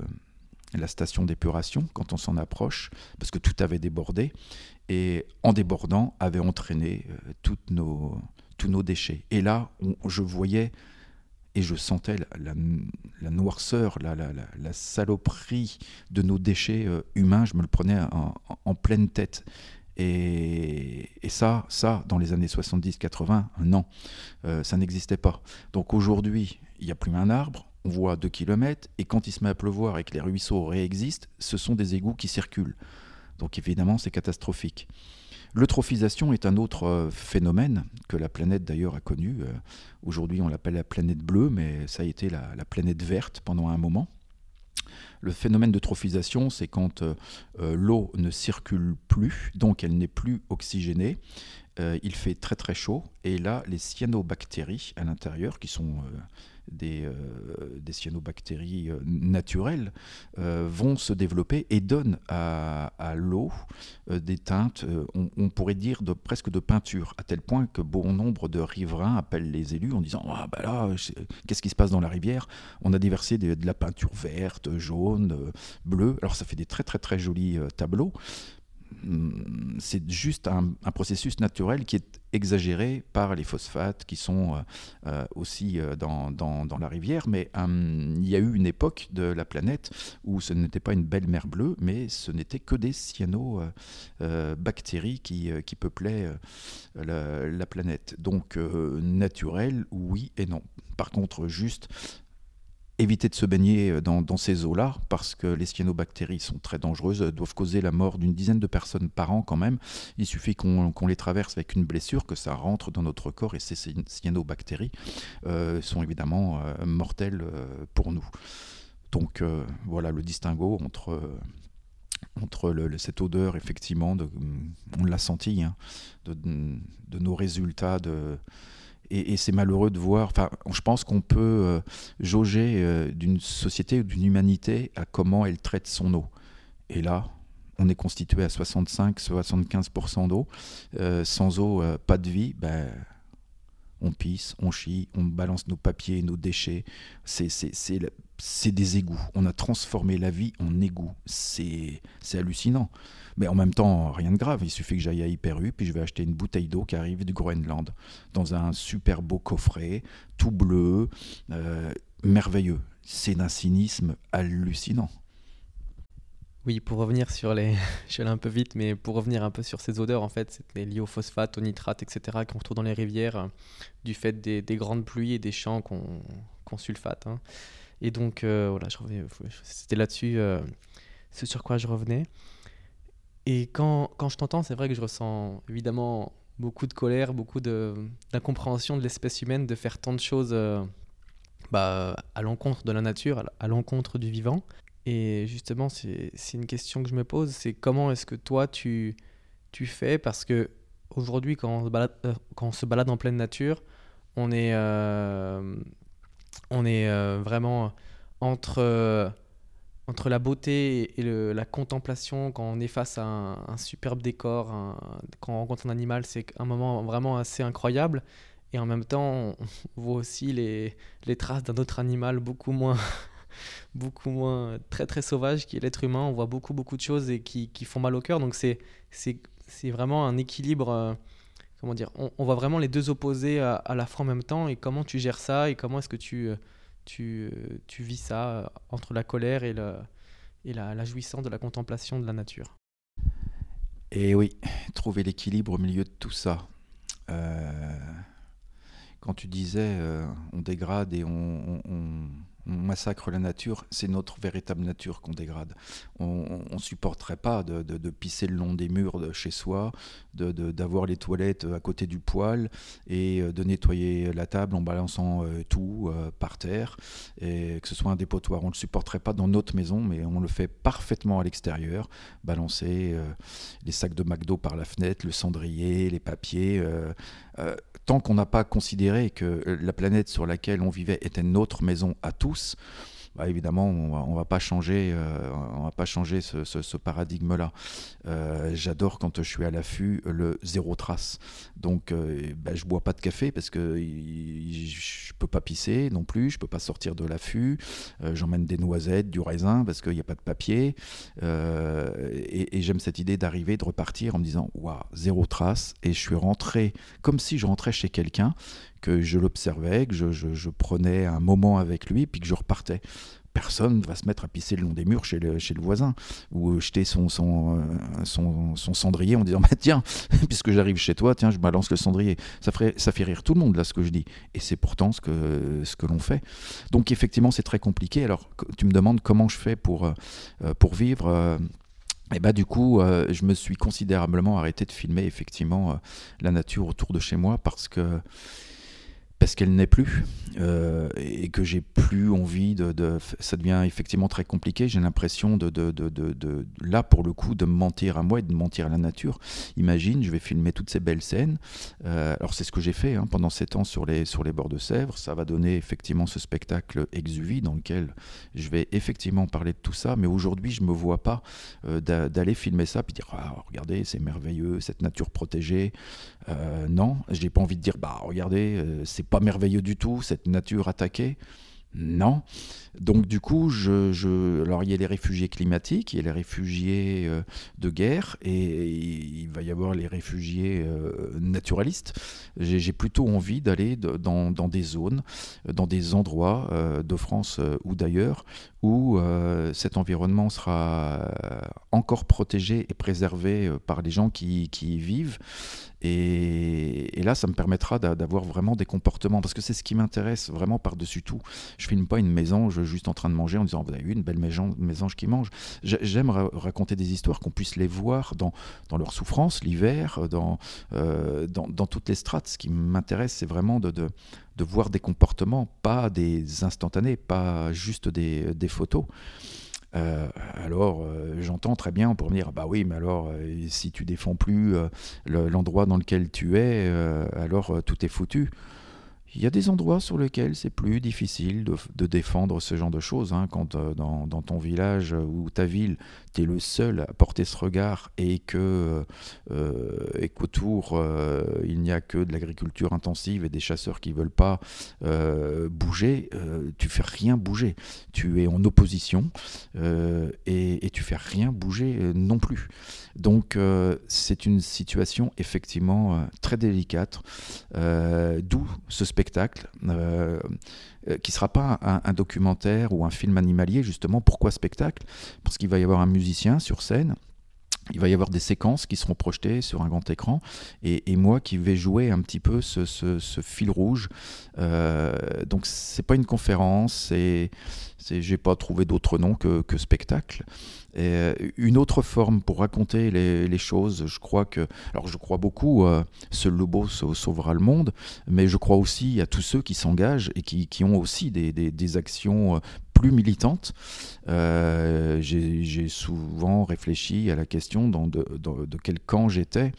la station d'épuration quand on s'en approche, parce que tout avait débordé, et en débordant avait entraîné nos, tous nos déchets. Et là, je voyais et je sentais la, noirceur, la, saloperie de nos déchets euh, humains, je me le prenais en, pleine tête. Et, ça, ça, dans les années 70-80, non, euh, ça n'existait pas. Donc aujourd'hui, il n'y a plus un arbre, on voit 2 km, et quand il se met à pleuvoir et que les ruisseaux réexistent, ce sont des égouts qui circulent. Donc évidemment, c'est catastrophique. L'eutrophisation est un autre euh, phénomène que la planète d'ailleurs a connu. Euh, aujourd'hui, on l'appelle la planète bleue, mais ça a été la, planète verte pendant un moment. Le phénomène d'eutrophisation, c'est quand euh, l'eau ne circule plus, donc elle n'est plus oxygénée. il fait très très chaud, et là, les cyanobactéries à l'intérieur, qui sont des, des cyanobactéries naturelles vont se développer et donnent à, l'eau des teintes, on, pourrait dire de, presque de peinture, à tel point que bon nombre de riverains appellent les élus en disant ah ben là, qu'est-ce qui se passe dans la rivière? On a déversé de, de la peinture verte, jaune, bleue. Alors ça fait des très très très jolis tableaux, c'est juste un, processus naturel qui est exagéré par les phosphates qui sont euh, euh, aussi euh, dans, dans, la rivière. Mais il y a eu une époque de la planète où ce n'était pas une belle mer bleue, mais ce n'était que des cyanobactéries qui, qui peuplaient la, la, planète. Donc naturel, oui et non. Par contre, juste éviter de se baigner euh, dans, ces eaux-là, parce que les cyanobactéries sont très dangereuses, doivent causer la mort d'une dizaine de personnes par an quand même. Il suffit qu'on les traverse avec une blessure, que ça rentre dans notre corps, et ces cyanobactéries euh, sont évidemment euh, mortelles pour nous. Donc voilà le distinguo entre cette odeur, effectivement, on l'a senti, hein, de, de, nos résultats de, et, c'est malheureux de voir. Enfin, je pense qu'on peut euh, jauger euh, d'une société ou d'une humanité à comment elle traite son eau. Et là, on est constitué à 65-75% d'eau. Euh, sans eau, pas de vie. Ben, on pisse, on chie, on balance nos papiers, nos déchets. C'est des égouts. On a transformé la vie en égouts. C'est hallucinant. Mais en même temps, rien de grave. Il suffit que j'aille à Hyper U, puis je vais acheter une bouteille d'eau qui arrive du Groenland, dans un super beau coffret, tout bleu, euh, merveilleux. C'est d'un cynisme hallucinant. Oui, pour revenir sur les. <laughs> je suis allé un peu vite, mais pour revenir un peu sur ces odeurs, en fait, c'était lié au phosphate, au nitrate, etc., qu'on retrouve dans les rivières euh, du fait des, grandes pluies et des champs qu'on sulfate. Hein. Et donc, euh, voilà, c'était là-dessus ce sur quoi je revenais. Et quand, quand je t'entends, c'est vrai que je ressens évidemment beaucoup de colère, beaucoup d'incompréhension de, l'espèce humaine de faire tant de choses euh, bah, à l'encontre de la nature, à l'encontre du vivant. Et justement, c'est une question que je me pose, c'est comment est-ce que toi tu, tu fais? Parce que aujourd'hui, quand, on se balade, euh, quand on se balade en pleine nature, on est, euh, on est vraiment entre entre la beauté et la contemplation, quand on est face à un, superbe décor, quand on rencontre un animal, c'est un moment vraiment assez incroyable. Et en même temps, on voit aussi les, traces d'un autre animal beaucoup moins, <laughs> beaucoup moins très très sauvage qui est l'être humain. On voit beaucoup beaucoup de choses et qui, font mal au cœur. Donc c'est c'est vraiment un équilibre. Euh, comment dire on, voit vraiment les deux opposés à, la fois en même temps. Et comment tu gères ça et comment est-ce que tu euh, tu, vis ça euh, entre la colère et, la, jouissance de la contemplation de la nature. Et oui, trouver l'équilibre au milieu de tout ça. Euh, quand tu disais euh, on dégrade et on massacre la nature, c'est notre véritable nature qu'on dégrade. On ne supporterait pas de, pisser le long des murs de chez soi, d'avoir les toilettes à côté du poêle et euh, de nettoyer la table en balançant euh, tout euh, par terre, et que ce soit un dépotoir. On ne le supporterait pas dans notre maison, mais on le fait parfaitement à l'extérieur, balancer les sacs de McDo par la fenêtre, le cendrier, les papiers tant qu'on n'a pas considéré que la planète sur laquelle on vivait était notre maison à tous, bah, évidemment, on ne va pas changer, euh, on va pas changer ce, paradigme-là. Euh, j'adore quand je suis à l'affût le zéro trace. Donc, euh, bah, je bois pas de café parce que je peux pas pisser non plus, je peux pas sortir de l'affût. J'emmène des noisettes, du raisin parce qu'il n'y a pas de papier. et, et j'aime cette idée d'arriver, de repartir en me disant, waouh, zéro trace. Et je suis rentré comme si je rentrais chez quelqu'un que je l'observais, que je, prenais un moment avec lui, puis que je repartais. Personne ne va se mettre à pisser le long des murs chez le, chez le voisin ou jeter son, son, euh, son, son cendrier en disant <laughs> bah, Tiens, <laughs> puisque j'arrive chez toi, tiens, je balance le cendrier. Ça, ferait, ça fait rire tout le monde, là, ce que je dis. Et c'est pourtant ce que, ce que l'on fait. Donc, effectivement, c'est très compliqué. Alors, tu me demandes comment je fais pour, euh, pour vivre. Et bah du coup, euh, je me suis considérablement arrêté de filmer effectivement la nature autour de chez moi parce que parce qu'elle n'est plus euh, et que j'ai plus envie de, Ça devient effectivement très compliqué. J'ai l'impression de, là, pour le coup, de mentir à moi et de mentir à la nature. Imagine, je vais filmer toutes ces belles scènes. Euh, alors, c'est ce que j'ai fait hein, pendant sept ans sur les, sur les bords de Sèvres. Ça va donner effectivement ce spectacle exuvie dans lequel je vais effectivement parler de tout ça. Mais aujourd'hui, je me vois pas euh, d'aller filmer ça puis dire ah, regardez, c'est merveilleux, cette nature protégée. non, je n'ai pas envie de dire bah regardez, c'est pas merveilleux du tout, cette nature attaquée non. Donc du coup, je, alors il y a les réfugiés climatiques, il y a les réfugiés euh, de guerre et il va y avoir les réfugiés euh, naturalistes. J'ai plutôt envie d'aller dans, des zones, dans des endroits euh, de France ou d'ailleurs où cet environnement sera encore protégé et préservé par les gens qui, y vivent et, là, ça me permettra d'avoir vraiment des comportements, parce que c'est ce qui m'intéresse vraiment par-dessus tout. Je filme pas une juste en train de manger en disant, vous avez vu une belle mésange, qui mange. J'aime raconter des histoires, qu'on puisse les voir dans, dans leur souffrance, l'hiver, dans, euh, dans, dans, toutes les strates. Ce qui m'intéresse, c'est vraiment de, de, de, voir des comportements, pas des instantanés, pas juste des, des photos. Euh, alors, euh, j'entends très bien pour me dire, bah oui, mais alors, euh, si tu défends plus l'endroit dans lequel tu es, alors tout est foutu. Il y a des endroits sur lesquels c'est plus difficile de, défendre ce genre de choses. Hein. quand dans, dans, ton village ou ta ville, tu es le seul à porter ce regard et que euh, et qu'autour euh, il n'y a que de l'agriculture intensive et des chasseurs qui veulent pas euh, bouger, tu fais rien bouger. Tu es en opposition et, et, tu fais rien bouger non plus. Donc c'est une situation effectivement très délicate, d'où ce spectacle euh, qui ne sera pas un, documentaire ou un film animalier, justement. Pourquoi spectacle? Parce qu'il va y avoir un musicien sur scène. Il va y avoir des séquences qui seront projetées sur un grand écran et, moi qui vais jouer un petit peu ce, fil rouge. Euh, donc c'est pas une conférence, et j'ai pas trouvé d'autre nom que spectacle. Euh, une autre forme pour raconter les, choses, je crois que, alors je crois beaucoup, euh, seul le sauvera le monde, mais je crois aussi à tous ceux qui s'engagent et qui, qui, ont aussi des, des, actions euh, plus militantes. J'ai souvent réfléchi à la question dans de, de, quel camp j'étais,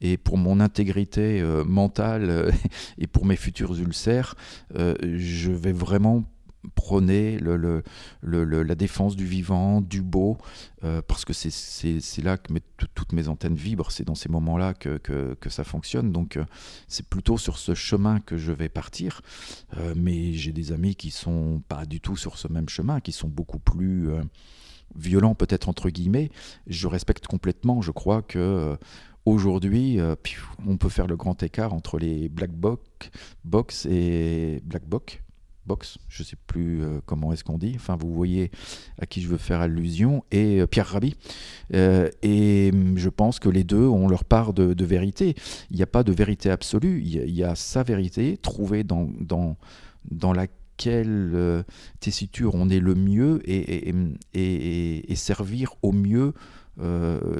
et pour mon intégrité mentale <laughs> et pour mes futurs ulcères, je vais vraiment prôner le, la défense du vivant, du beau, euh, parce que c'est là que toutes mes antennes vibrent, c'est dans ces moments-là que, que, ça fonctionne. Donc euh, c'est plutôt sur ce chemin que je vais partir. Euh, mais j'ai des amis qui sont pas du tout sur ce même chemin, qui sont beaucoup plus violents peut-être entre guillemets. Je respecte complètement, je crois que... Aujourd'hui, on peut faire le grand écart entre les black box et black box Box, je ne sais plus euh, comment est-ce qu'on dit, enfin vous voyez à qui je veux faire allusion, et euh, Pierre Rabhi. Euh, et hum, je pense que les deux ont leur part de, vérité. Il n'y a pas de vérité absolue, il y, a, sa vérité trouvée dans, dans, dans laquelle tessiture on est le mieux et, et, et servir au mieux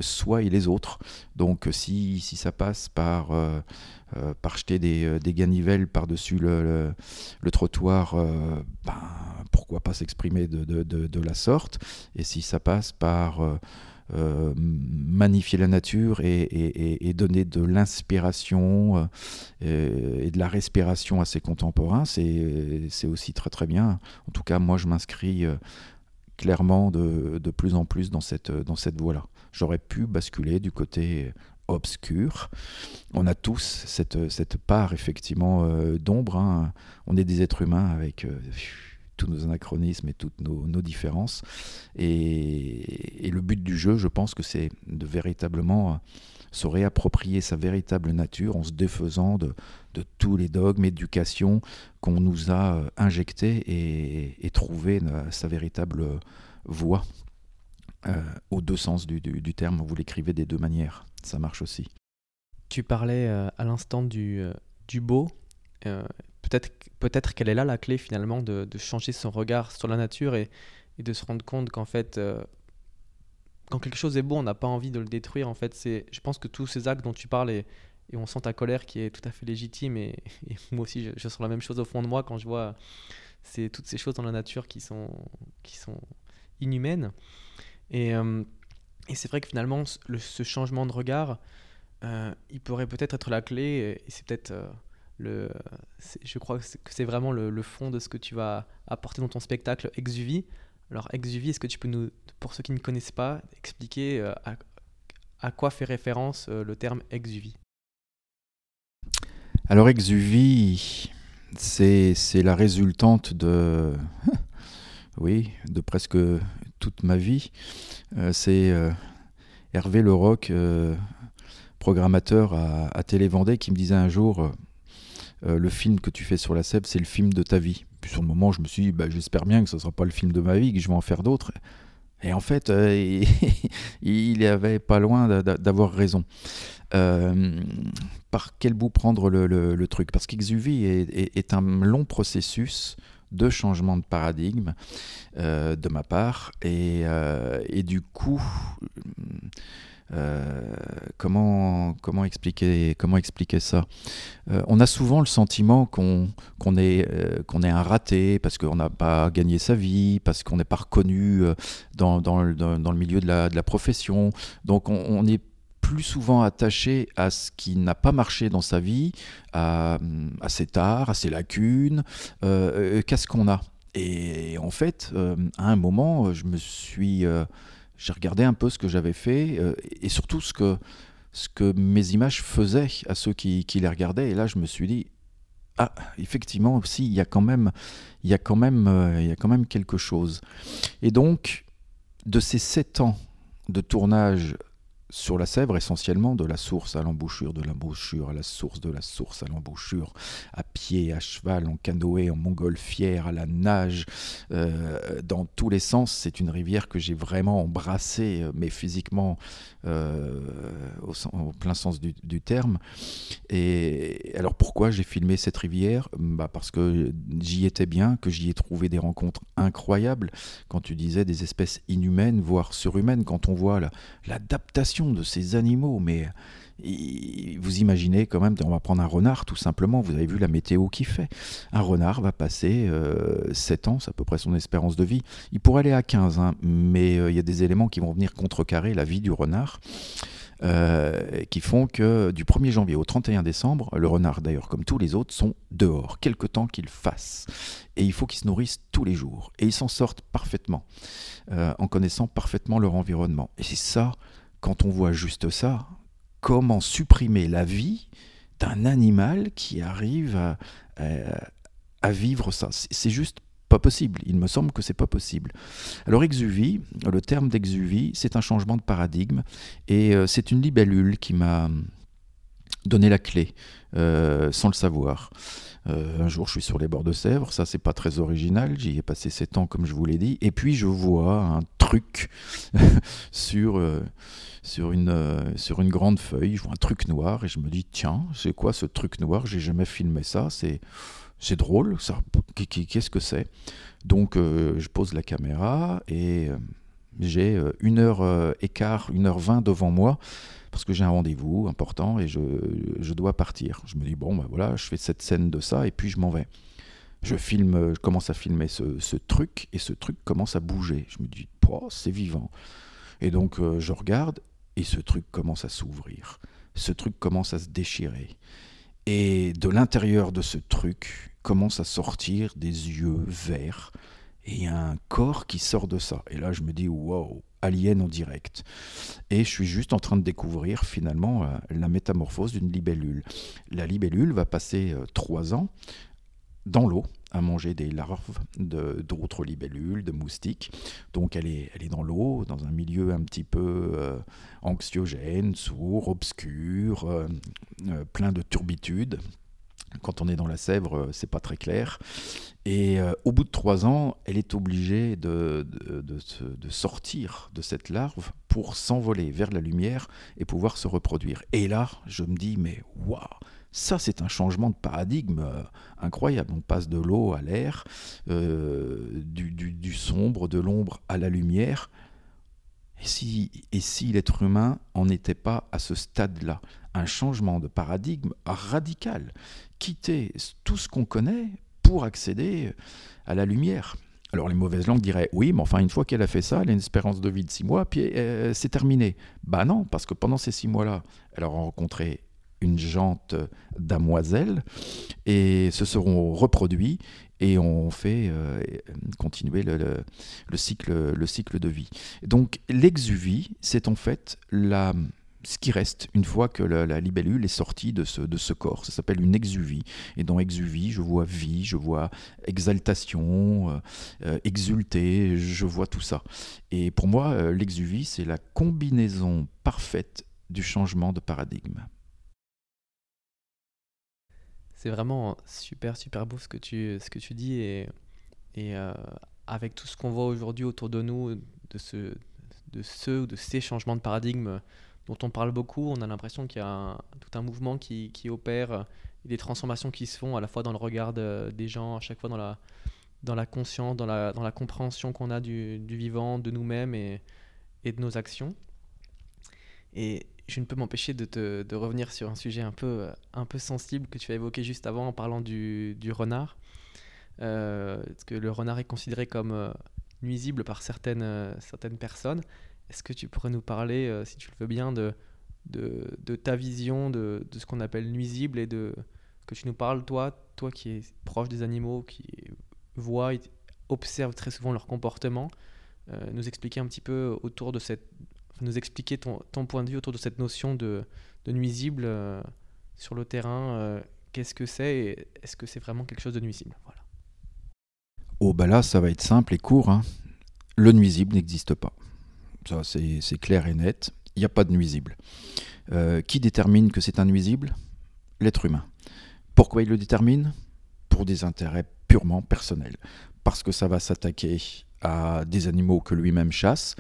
soi et les autres. Donc si, si ça passe par, euh, par jeter des, des ganivelles par-dessus le, trottoir, ben, pourquoi pas s'exprimer de, la sorte Et si ça passe par... magnifier la nature et, donner de l'inspiration et de la respiration à ses contemporains, c'est aussi très très bien. En tout cas, moi je m'inscris clairement de, plus en plus dans cette voie-là. J'aurais pu basculer du côté obscur. On a tous cette, cette part effectivement euh, d'ombre. Hein. On est des êtres humains avec euh, tous nos anachronismes et toutes nos, nos différences. Et, le but du jeu, je pense que c'est de véritablement euh, se réapproprier sa véritable nature en se défaisant de, de tous les dogmes, éducation qu'on nous a injectés et, et trouver sa véritable voie. Euh, aux deux sens du, terme. Vous l'écrivez des deux manières. Ça marche aussi. Tu parlais euh, à l'instant du, euh, beau. peut-être peut-être qu'elle est là la clé finalement de, changer son regard sur la nature et, de se rendre compte qu'en fait quand quelque chose est beau, on n'a pas envie de le détruire. En fait, c'est, je pense que tous ces actes dont tu parles et, on sent ta colère qui est tout à fait légitime. Et, <laughs> moi aussi, je, sens la même chose au fond de moi quand je vois toutes ces choses dans la nature qui sont, qui sont inhumaines. Et, euh, et c'est vrai que finalement, ce changement de regard, euh, il pourrait peut-être être la clé, c'est peut-être euh, le. Je crois que c'est vraiment le, fond de ce que tu vas apporter dans ton spectacle Exuvie. Alors, Exuvie, est-ce que tu peux nous, pour ceux qui ne connaissent pas, expliquer à, à, quoi fait référence le terme Exuvie? Alors, Exuvie, c'est la résultante de, <laughs> oui, de presque toute ma vie. Euh, c'est euh, Hervé Leroc, euh, programmateur à, Télé Vendée, qui me disait un jour le film que tu fais sur la SEB, c'est le film de ta vie. Puis sur le moment, je me suis dit, bah, j'espère bien que ce ne sera pas le film de ma vie, que je vais en faire d'autres. Et en fait, <laughs> il avait pas loin d'avoir raison. Euh, par quel bout prendre le, truc? Parce qu'Exuvie est, un long processus de changement de paradigme euh, de ma part. Et, euh, et du coup, comment, comment, expliquer, comment expliquer ça? On a souvent le sentiment qu'on est, est un raté parce qu'on n'a pas gagné sa vie, parce qu'on n'est pas reconnu dans, dans, dans, le milieu de la, de la profession. Donc on, on est plus souvent attaché à ce qui n'a pas marché dans sa vie, à, ses tares, à ses lacunes, euh, euh, qu'à ce qu'on a. Et, en fait, euh, à un moment, je me suis, j'ai regardé un peu ce que j'avais fait et surtout ce que, ce que mes images faisaient à ceux qui, qui les regardaient. Et là, je me suis dit, ah, effectivement, aussi, il y a quand même, il y a quand même, il y a quand même quelque chose. Et donc, de ces sept ans de tournage sur la Sèvre, essentiellement de la source à l'embouchure, de l'embouchure à la source, de la source à l'embouchure, à pied, à cheval, en canoë, en montgolfière, à la nage, euh, dans tous les sens. C'est une rivière que j'ai vraiment embrassée, euh, mais physiquement euh, au, plein sens du, terme. Et alors pourquoi j'ai filmé cette rivière? Bah Parce que j'y étais bien, que j'y ai trouvé des rencontres incroyables. Quand tu disais des espèces inhumaines, voire surhumaines, quand on voit l'adaptation de ces animaux, mais vous imaginez quand même, on va prendre un renard tout simplement, vous avez vu la météo qu'il fait. Un renard va passer 7 euh, ans, c'est à peu près son espérance de vie. Il pourrait aller à 15, hein, mais euh, il y a des éléments qui vont venir contrecarrer la vie du renard. Euh, qui font que du 1er janvier au 31 décembre, le renard d'ailleurs comme tous les autres sont dehors, quelque temps qu'il fasse. Et il faut qu'ils se nourrissent tous les jours. Et ils s'en sortent parfaitement, en connaissant parfaitement leur environnement. Et c'est ça quand on voit juste ça, comment supprimer la vie d'un animal qui arrive à, vivre ça C'est juste pas possible. Il me semble que c'est pas possible. Alors exuvie, le terme d'exuvie, c'est un changement de paradigme et euh, c'est une libellule qui m'a donné la clé euh, sans le savoir. Euh, un jour, je suis sur les bords de Sèvres, ça c'est pas très original, j'y ai passé 7 ans comme je vous l'ai dit, et puis je vois un truc <laughs> sur, euh, sur, une, euh, grande feuille, je vois un truc noir, et je me dis, tiens, c'est quoi ce truc noir? J'ai jamais filmé ça, c'est, drôle, ça, qu'est-ce que c'est? Donc je pose la caméra, et j'ai une heure et quart, une heure vingt devant moi, parce que j'ai un rendez-vous important et je, dois partir. Je me dis, bon, ben voilà, je fais cette scène de ça et puis je m'en vais. Je filme, je commence à filmer ce, truc et ce truc commence à bouger. Je me dis, c'est vivant. Et donc euh, je regarde et ce truc commence à s'ouvrir. Ce truc commence à se déchirer. Et de l'intérieur de ce truc commence à sortir des yeux verts et il y a un corps qui sort de ça. Et là, je me dis, wow, alien en direct. Et je suis juste en train de découvrir finalement euh, la métamorphose d'une libellule. La libellule va passer euh, trois ans dans l'eau à manger des larves d'autres libellules, de moustiques. Donc elle est, elle est dans l'eau, dans un milieu un petit peu euh, anxiogène, sourd, obscur, plein de turbitude. Quand on est dans la Sèvre, euh, c'est pas très clair. Et euh, au bout de trois ans, elle est obligée de, de, sortir de cette larve pour s'envoler vers la lumière et pouvoir se reproduire. Et là, je me dis, mais waouh, ça c'est un changement de paradigme euh, incroyable. On passe de l'eau à l'air, du, du, sombre, de l'ombre à la lumière. Et si, et si l'être humain n'en était pas à ce stade-là? Un changement de paradigme radical, quitter tout ce qu'on connaît pour accéder à la lumière. Alors les mauvaises langues diraient oui, mais enfin une fois qu'elle a fait ça, elle a une espérance de vie de six mois, puis euh, c'est terminé. Bah non, parce que pendant ces six mois-là, elle aura rencontré une jante damoiselle et se seront reproduits et on fait euh, continuer le, cycle, le cycle de vie. Donc l'exuvie, c'est en fait la, ce qui reste une fois que la, libellule est sortie de ce, de ce corps. Ça s'appelle une exuvie. Et dans exuvie, je vois vie, je vois exaltation, euh, euh, exulter, je vois tout ça. Et pour moi, euh, l'exuvie, c'est la combinaison parfaite du changement de paradigme. C'est vraiment super, super beau ce que tu, ce que tu dis. Et, et avec tout ce qu'on voit aujourd'hui autour de nous, de, ce, de ceux ou de ces changements de paradigme, dont on parle beaucoup. On a l'impression qu'il y a tout un mouvement qui, opère et des transformations qui se font à la fois dans le regard des gens, à chaque fois dans la, conscience, dans la, compréhension qu'on a du, vivant, de nous-mêmes et, de nos actions. Et je ne peux m'empêcher de, revenir sur un sujet un peu, un peu sensible que tu as évoqué juste avant en parlant du, renard. Euh, parce que le renard est considéré comme euh, nuisible par euh, certaines personnes. Est-ce que tu pourrais nous parler, euh, si tu le veux bien, de, de, ta vision de, de ce qu'on appelle nuisible et de que tu nous parles, toi, toi qui es proche des animaux, qui voit et observe très souvent leur comportement, euh, nous expliquer un petit peu autour de cette, nous expliquer ton, ton, point de vue autour de cette notion de, de nuisible euh, sur le terrain. Qu'est-ce que c'est et est-ce que c'est vraiment quelque chose de nuisible? Voilà. Oh bah là, ça va être simple et court. Hein. Le nuisible n'existe pas. Ça, c'est clair et net. Il n'y a pas de nuisible. Euh, qui détermine que c'est un nuisible? L'être humain. Pourquoi il le détermine? Pour des intérêts purement personnels. Parce que ça va s'attaquer à des animaux que lui-même chasse.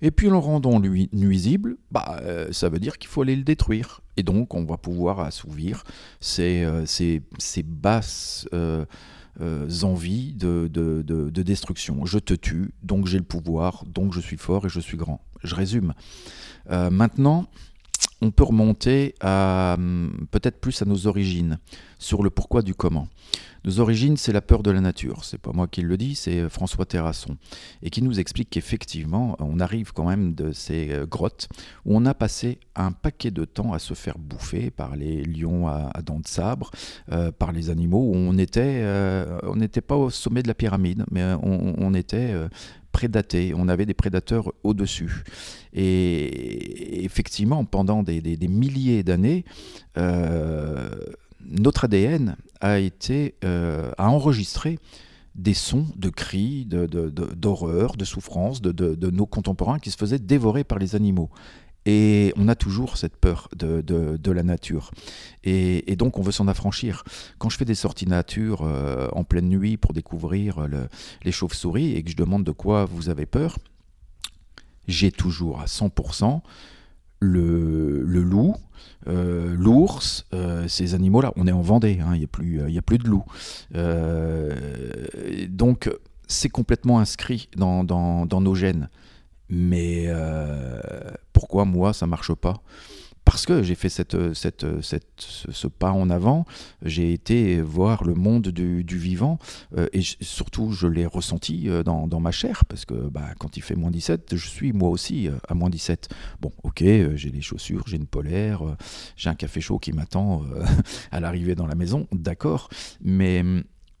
Et puis en le rendant lui nuisible, bah, euh, ça veut dire qu'il faut aller le détruire. Et donc on va pouvoir assouvir ces, euh, basses envies de, de, destruction. Je te tue, donc j'ai le pouvoir, donc je suis fort et je suis grand. Je résume. Euh, maintenant, on peut remonter hum, peut-être plus à nos origines, sur le pourquoi du comment. Nos origines, c'est la peur de la nature. C'est pas moi qui le dis, c'est euh, François Terrasson. Et qui nous explique qu'effectivement, on arrive quand même de ces euh, grottes où on a passé un paquet de temps à se faire bouffer par les lions à, dents de sabre, euh, par les animaux, où on était, n'était pas au sommet de la pyramide, mais on, était prédaté, on avait des prédateurs au-dessus. Et effectivement, pendant des, milliers d'années, notre ADN a été euh, a enregistré des sons de cris, d'horreur, de, de, souffrance de, nos contemporains qui se faisaient dévorer par les animaux. Et on a toujours cette peur de, la nature. Et, donc on veut s'en affranchir. Quand je fais des sorties nature euh, en pleine nuit pour découvrir les chauves-souris et que je demande de quoi vous avez peur, j'ai toujours à 100% le, loup, euh, l'ours, euh, ces animaux-là. On est en Vendée, hein, il n'y a, plus, a plus de loups. Euh, donc c'est complètement inscrit dans, dans, nos gènes. Mais pourquoi moi ça marche pas? Parce que j'ai fait cette, cette, ce pas en avant, j'ai été voir le monde du, vivant euh, et surtout je l'ai ressenti euh, dans, dans, ma chair parce que bah, quand il fait moins 17, je suis moi aussi euh, à moins 17. Bon, ok, j'ai des chaussures, j'ai une polaire, j'ai un café chaud qui m'attend <laughs> à l'arrivée dans la maison, d'accord, mais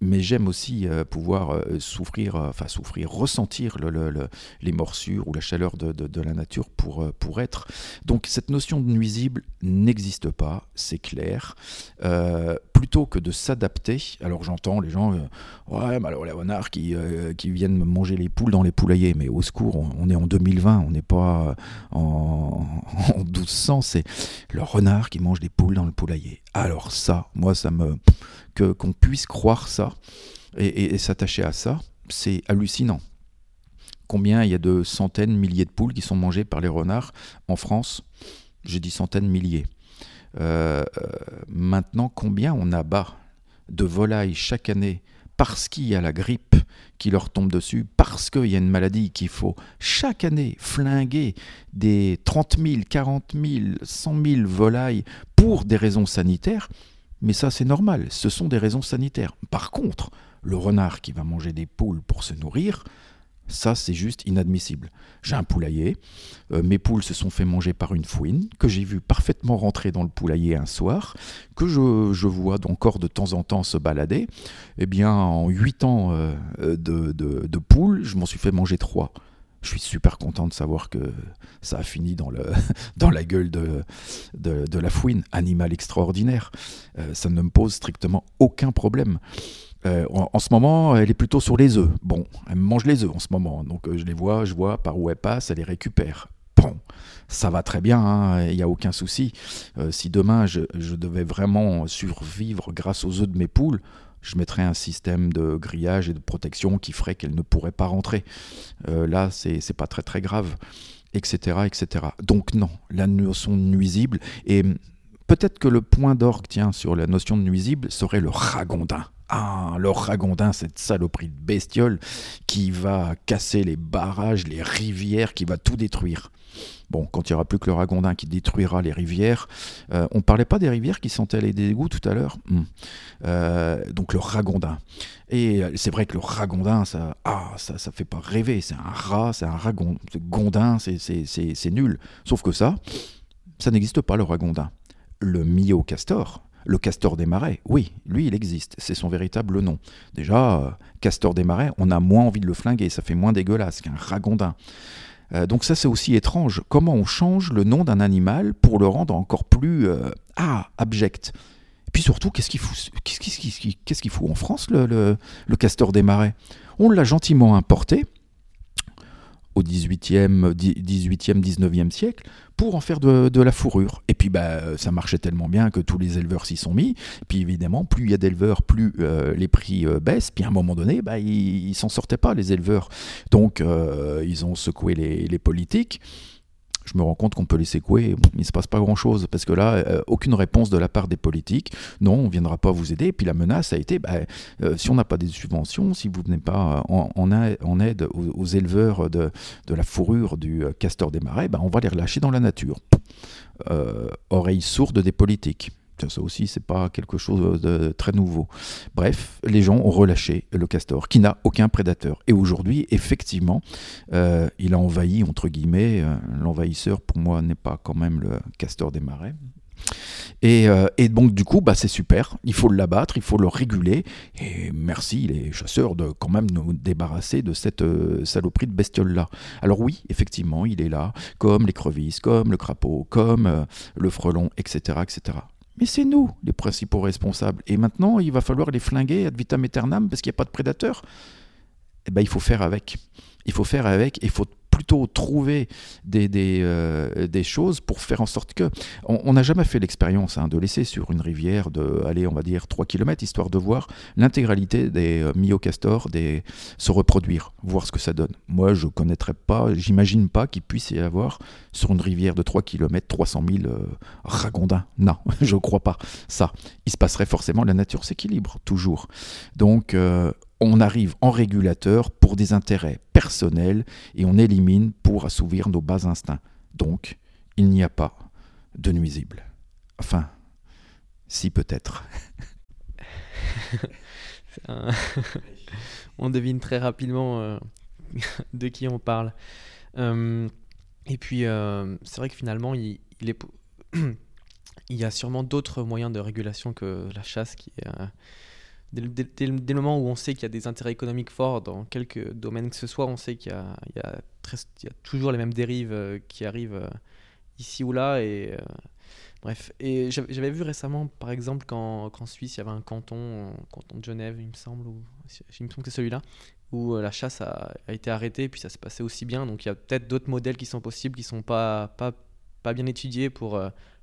mais j'aime aussi euh, pouvoir euh, souffrir, euh, enfin souffrir, ressentir le, les morsures ou la chaleur de, la nature pour, pour être. Donc cette notion de nuisible n'existe pas, c'est clair. plutôt que de s'adapter, alors j'entends les gens, ouais, mais alors les renards qui, qui viennent manger les poules dans les poulaillers, mais au secours, on, est en 2020, on n'est pas en, <laughs> en 1200, c'est le renard qui mange des poules dans le poulailler. Alors ça, moi ça me qu'on puisse croire ça et, s'attacher à ça, c'est hallucinant. Combien il y a de centaines, milliers de poules qui sont mangées par les renards en France? J'ai dit centaines, milliers. Euh, maintenant, combien on abat de volailles chaque année parce qu'il y a la grippe qui leur tombe dessus, parce qu'il y a une maladie qu'il faut chaque année flinguer des 30 000, 40 000, 100 000 volailles pour des raisons sanitaires, mais ça c'est normal, ce sont des raisons sanitaires. Par contre, le renard qui va manger des poules pour se nourrir, ça, c'est juste inadmissible. J'ai un poulailler, euh, mes poules se sont fait manger par une fouine, que j'ai vu parfaitement rentrer dans le poulailler un soir, que je, vois encore de temps en temps se balader. Eh bien, en 8 ans euh, de, de, poules, je m'en suis fait manger 3. Je suis super content de savoir que ça a fini dans, le, <laughs> dans la gueule de, de, la fouine, animal extraordinaire. Euh, ça ne me pose strictement aucun problème. Euh, en, ce moment, elle est plutôt sur les œufs. Bon, elle mange les œufs en ce moment. Donc euh, je les vois, je vois par où elle passe, elle les récupère. Bon, ça va très bien, hein, il n'y a aucun souci. Euh, si demain je, devais vraiment survivre grâce aux œufs de mes poules, je mettrais un système de grillage et de protection qui ferait qu'elles ne pourraient pas rentrer. là, c'est pas très très grave, etc., etc. Donc non, la notion nuisible et peut-être que le point d'orgue tient sur la notion de nuisible serait le ragondin. Ah, le ragondin, cette saloperie de bestiole qui va casser les barrages, les rivières, qui va tout détruire. Bon, quand il n'y aura plus que le ragondin qui détruira les rivières. Euh, on ne parlait pas des rivières qui sentaient les dégoûts tout à l'heure? Hmm. euh, Donc le ragondin. Et euh, c'est vrai que le ragondin, ça ah, ça, ça fait pas rêver. C'est un rat, c'est un ragondin, c'est nul. Sauf que ça, ça n'existe pas le ragondin. Le myocastor, le castor des marais, oui, lui, il existe, c'est son véritable nom. Déjà, euh, castor des marais, on a moins envie de le flinguer, ça fait moins dégueulasse qu'un ragondin. Euh, donc ça, c'est aussi étrange. Comment on change le nom d'un animal pour le rendre encore plus euh, ah, abject? Et puis surtout, qu'est-ce qu'il fout, qu'est-ce qu'il en France, le, le castor des marais? On l'a gentiment importé au 18e, 18e 19e siècle pour en faire de, la fourrure. Et puis bah, ça marchait tellement bien que tous les éleveurs s'y sont mis. Puis évidemment, plus il y a d'éleveurs, plus euh, les prix euh, baissent. Puis à un moment donné, bah, ils, s'en sortaient pas, les éleveurs. Donc euh, ils ont secoué les politiques je me rends compte qu'on peut les secouer, il ne se passe pas grand-chose, parce que là, euh, aucune réponse de la part des politiques, non, on ne viendra pas vous aider, et puis la menace a été, bah, euh, si on n'a pas des subventions, si vous n'êtes pas en, aide aux, éleveurs de, la fourrure du euh, castor des marais, bah, on va les relâcher dans la nature. oreille sourde des politiques. Ça aussi, c'est pas quelque chose de très nouveau. Bref, les gens ont relâché le castor, qui n'a aucun prédateur. Et aujourd'hui, effectivement, euh, il a envahi, entre guillemets, euh, l'envahisseur, pour moi, n'est pas quand même le castor des marais. Et, euh, donc du coup, bah, c'est super. Il faut l'abattre, il faut le réguler. Et merci les chasseurs de quand même nous débarrasser de cette saloperie de bestiole là. Alors oui, effectivement, il est là, comme l'écrevisse, comme le crapaud, comme le frelon, etc., etc. Mais c'est nous les principaux responsables. Et maintenant, il va falloir les flinguer ad vitam aeternam parce qu'il n'y a pas de prédateurs. Eh ben, il faut faire avec. Il faut faire avec. Il faut plutôt trouver euh, des, choses pour faire en sorte que... On n'a jamais fait l'expérience hein, de laisser sur une rivière de, aller, on va dire, 3 km, histoire de voir l'intégralité des euh, myocastors des, se reproduire, voir ce que ça donne. Moi, je ne connaîtrais pas, j'imagine pas qu'il puisse y avoir sur une rivière de 3 km 300 000 ragondins. Non, <laughs> je ne crois pas. Ça, il se passerait forcément, la nature s'équilibre, toujours. Donc, euh, on arrive en régulateur pour des intérêts personnels et on élimine pour assouvir nos bas instincts. Donc, il n'y a pas de nuisible. Enfin, si peut-être. <laughs> on devine très rapidement euh, <laughs> de qui on parle. Euh, et puis, euh, c'est vrai que finalement, il, il, <clears throat> y a sûrement d'autres moyens de régulation que la chasse qui est dès, le moment où on sait qu'il y a des intérêts économiques forts dans quelques domaines que ce soit, on sait qu'il y, a toujours les mêmes dérives euh, qui arrivent euh, ici ou là. Et, euh, bref, et j'avais vu récemment, par exemple, qu'en Suisse, il y avait un canton, canton de Genève, il me semble, ou, me semble que celui-là, où la chasse a, été arrêtée, et puis ça s'est passé aussi bien. Donc il y a peut-être d'autres modèles qui sont possibles, qui ne sont pas bien étudiés pour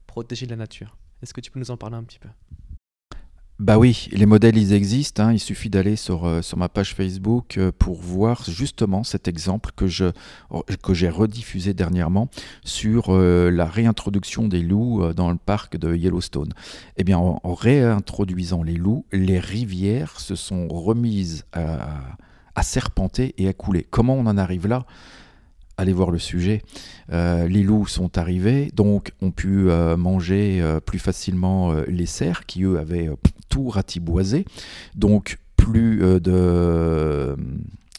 protéger la nature. Est-ce que tu peux nous en parler un petit peu? Bah oui, les modèles, ils existent. Hein. Il suffit d'aller sur, euh, sur ma page Facebook euh, pour voir justement cet exemple que, je, que j'ai rediffusé dernièrement sur euh, la réintroduction des loups dans le parc de Yellowstone. Eh bien, en, réintroduisant les loups, les rivières se sont remises à, à serpenter et à couler. Comment on en arrive là? Allez voir le sujet. Euh, les loups sont arrivés, donc ont pu euh, manger euh, plus facilement les cerfs qui eux avaient tout ratiboisé. Donc plus de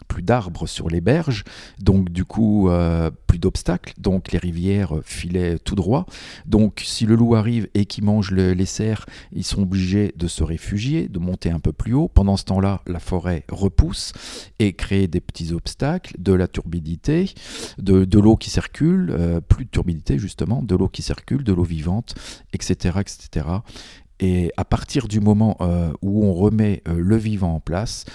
plus d'arbres sur les berges, donc du coup euh, plus d'obstacles, donc les rivières filaient tout droit. Donc si le loup arrive et qu'il mange les cerfs, ils sont obligés de se réfugier, de monter un peu plus haut. Pendant ce temps-là, la forêt repousse et crée des petits obstacles, de la turbidité, de, l'eau qui circule, euh, plus de turbidité justement, de l'eau qui circule, de l'eau vivante, etc., etc. Et à partir du moment euh, où on remet le vivant en place,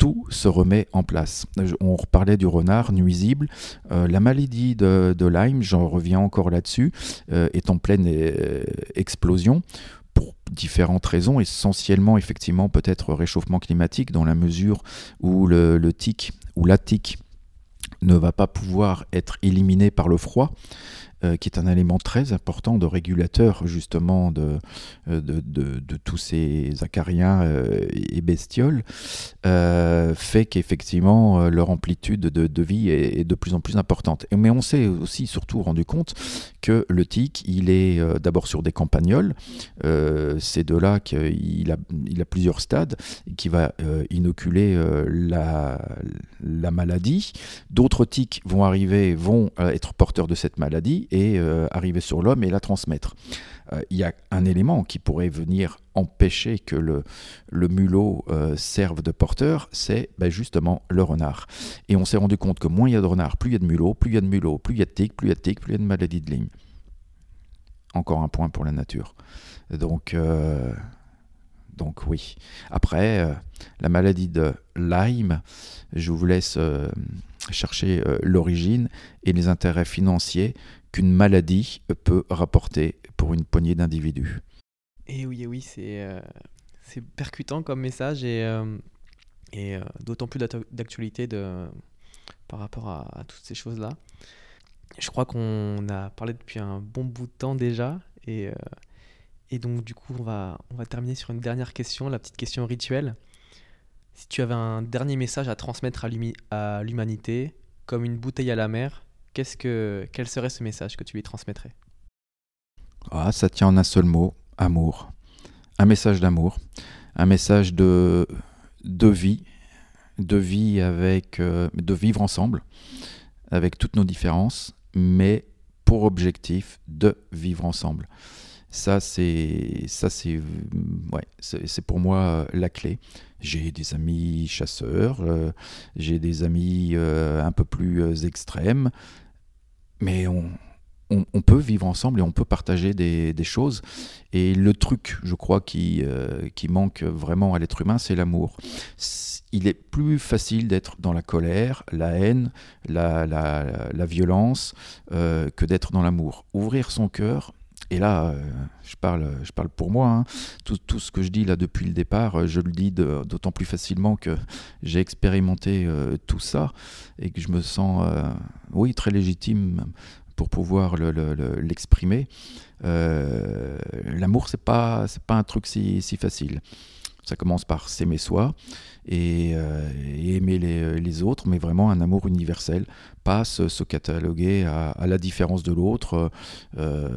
tout se remet en place. On reparlait du renard nuisible. Euh, la maladie de, Lyme, j'en reviens encore là-dessus, euh, est en pleine euh, explosion pour différentes raisons, essentiellement effectivement peut-être réchauffement climatique dans la mesure où le, tic ou la tique ne va pas pouvoir être éliminé par le froid. Euh, qui est un élément très important de régulateur justement de, euh, de, de, tous ces acariens euh, et bestioles, fait qu'effectivement leur amplitude de, vie est, de plus en plus importante. Mais on s'est aussi surtout rendu compte que le tic, il est d'abord sur des campagnols, c'est de là qu'il a, il a plusieurs stades, qui va inoculer la, la maladie. D'autres tics vont arriver, vont être porteurs de cette maladie, et euh, arriver sur l'homme et la transmettre. Euh, il y a un élément qui pourrait venir empêcher que le, mulot euh, serve de porteur, c'est ben, justement le renard. Et on s'est rendu compte que moins il y a de renards, plus il y a de mulots, plus il y a de mulots, plus il y a de tiques, plus il y a de tiques, plus il y a de maladies de ligne. Encore un point pour la nature. Donc, donc oui. Après, la maladie de Lyme, je vous laisse chercher l'origine et les intérêts financiers qu'une maladie peut rapporter pour une poignée d'individus. Et oui, oui, c'est euh, percutant comme message et, euh, et euh, d'autant plus d'actualité par rapport à, toutes ces choses-là. Je crois qu'on a parlé depuis un bon bout de temps déjà et, et donc du coup on va, on va terminer sur une dernière question, la petite question rituelle. Si tu avais un dernier message à transmettre à l'humanité, comme une bouteille à la mer, qu'est-ce que, quel serait ce message que tu lui transmettrais ah, Ça tient en un seul mot, amour. Un message d'amour, un message de, de vie, de vie avec, euh, de vivre ensemble, avec toutes nos différences, mais pour objectif de vivre ensemble. Ça, c'est, ça, c'est, ouais, c'est pour moi euh, la clé. J'ai des amis chasseurs, euh, j'ai des amis un peu plus extrêmes, mais on, peut vivre ensemble et on peut partager des, choses. Et le truc, je crois, qui, euh, manque vraiment à l'être humain, c'est l'amour. Il est plus facile d'être dans la colère, la haine, la, violence, euh, que d'être dans l'amour. Ouvrir son cœur, et là, euh, je, parle, je parle pour moi, hein. tout, ce que je dis là depuis le départ, je le dis d'autant plus facilement que j'ai expérimenté tout ça et que je me sens, oui, très légitime pour pouvoir l'exprimer. Euh, l'amour, c'est pas, c'est pas un truc si, facile. Ça commence par s'aimer soi et, euh, aimer les, autres, mais vraiment un amour universel, pas se, cataloguer à, la différence de l'autre euh,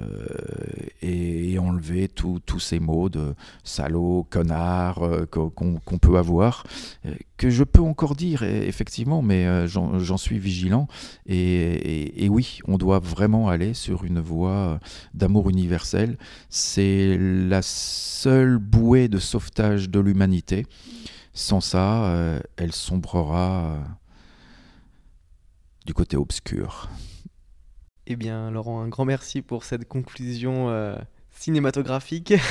et, enlever tous ces mots de salaud, connard qu'on peut avoir, que je peux encore dire effectivement, mais j'en suis vigilant. Et, et, oui, on doit vraiment aller sur une voie d'amour universel. C'est la seule bouée de sauvetage de l'humanité. Sans ça, euh, elle sombrera euh, du côté obscur. Eh bien, Laurent, un grand merci pour cette conclusion euh, cinématographique. <laughs>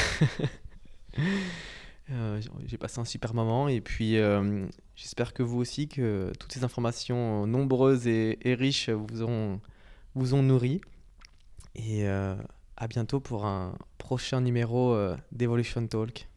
J'ai passé un super moment et puis j'espère que vous aussi, que toutes ces informations nombreuses et, riches vous ont, vous ont nourri. Et à bientôt pour un prochain numéro d'Evolution Talk.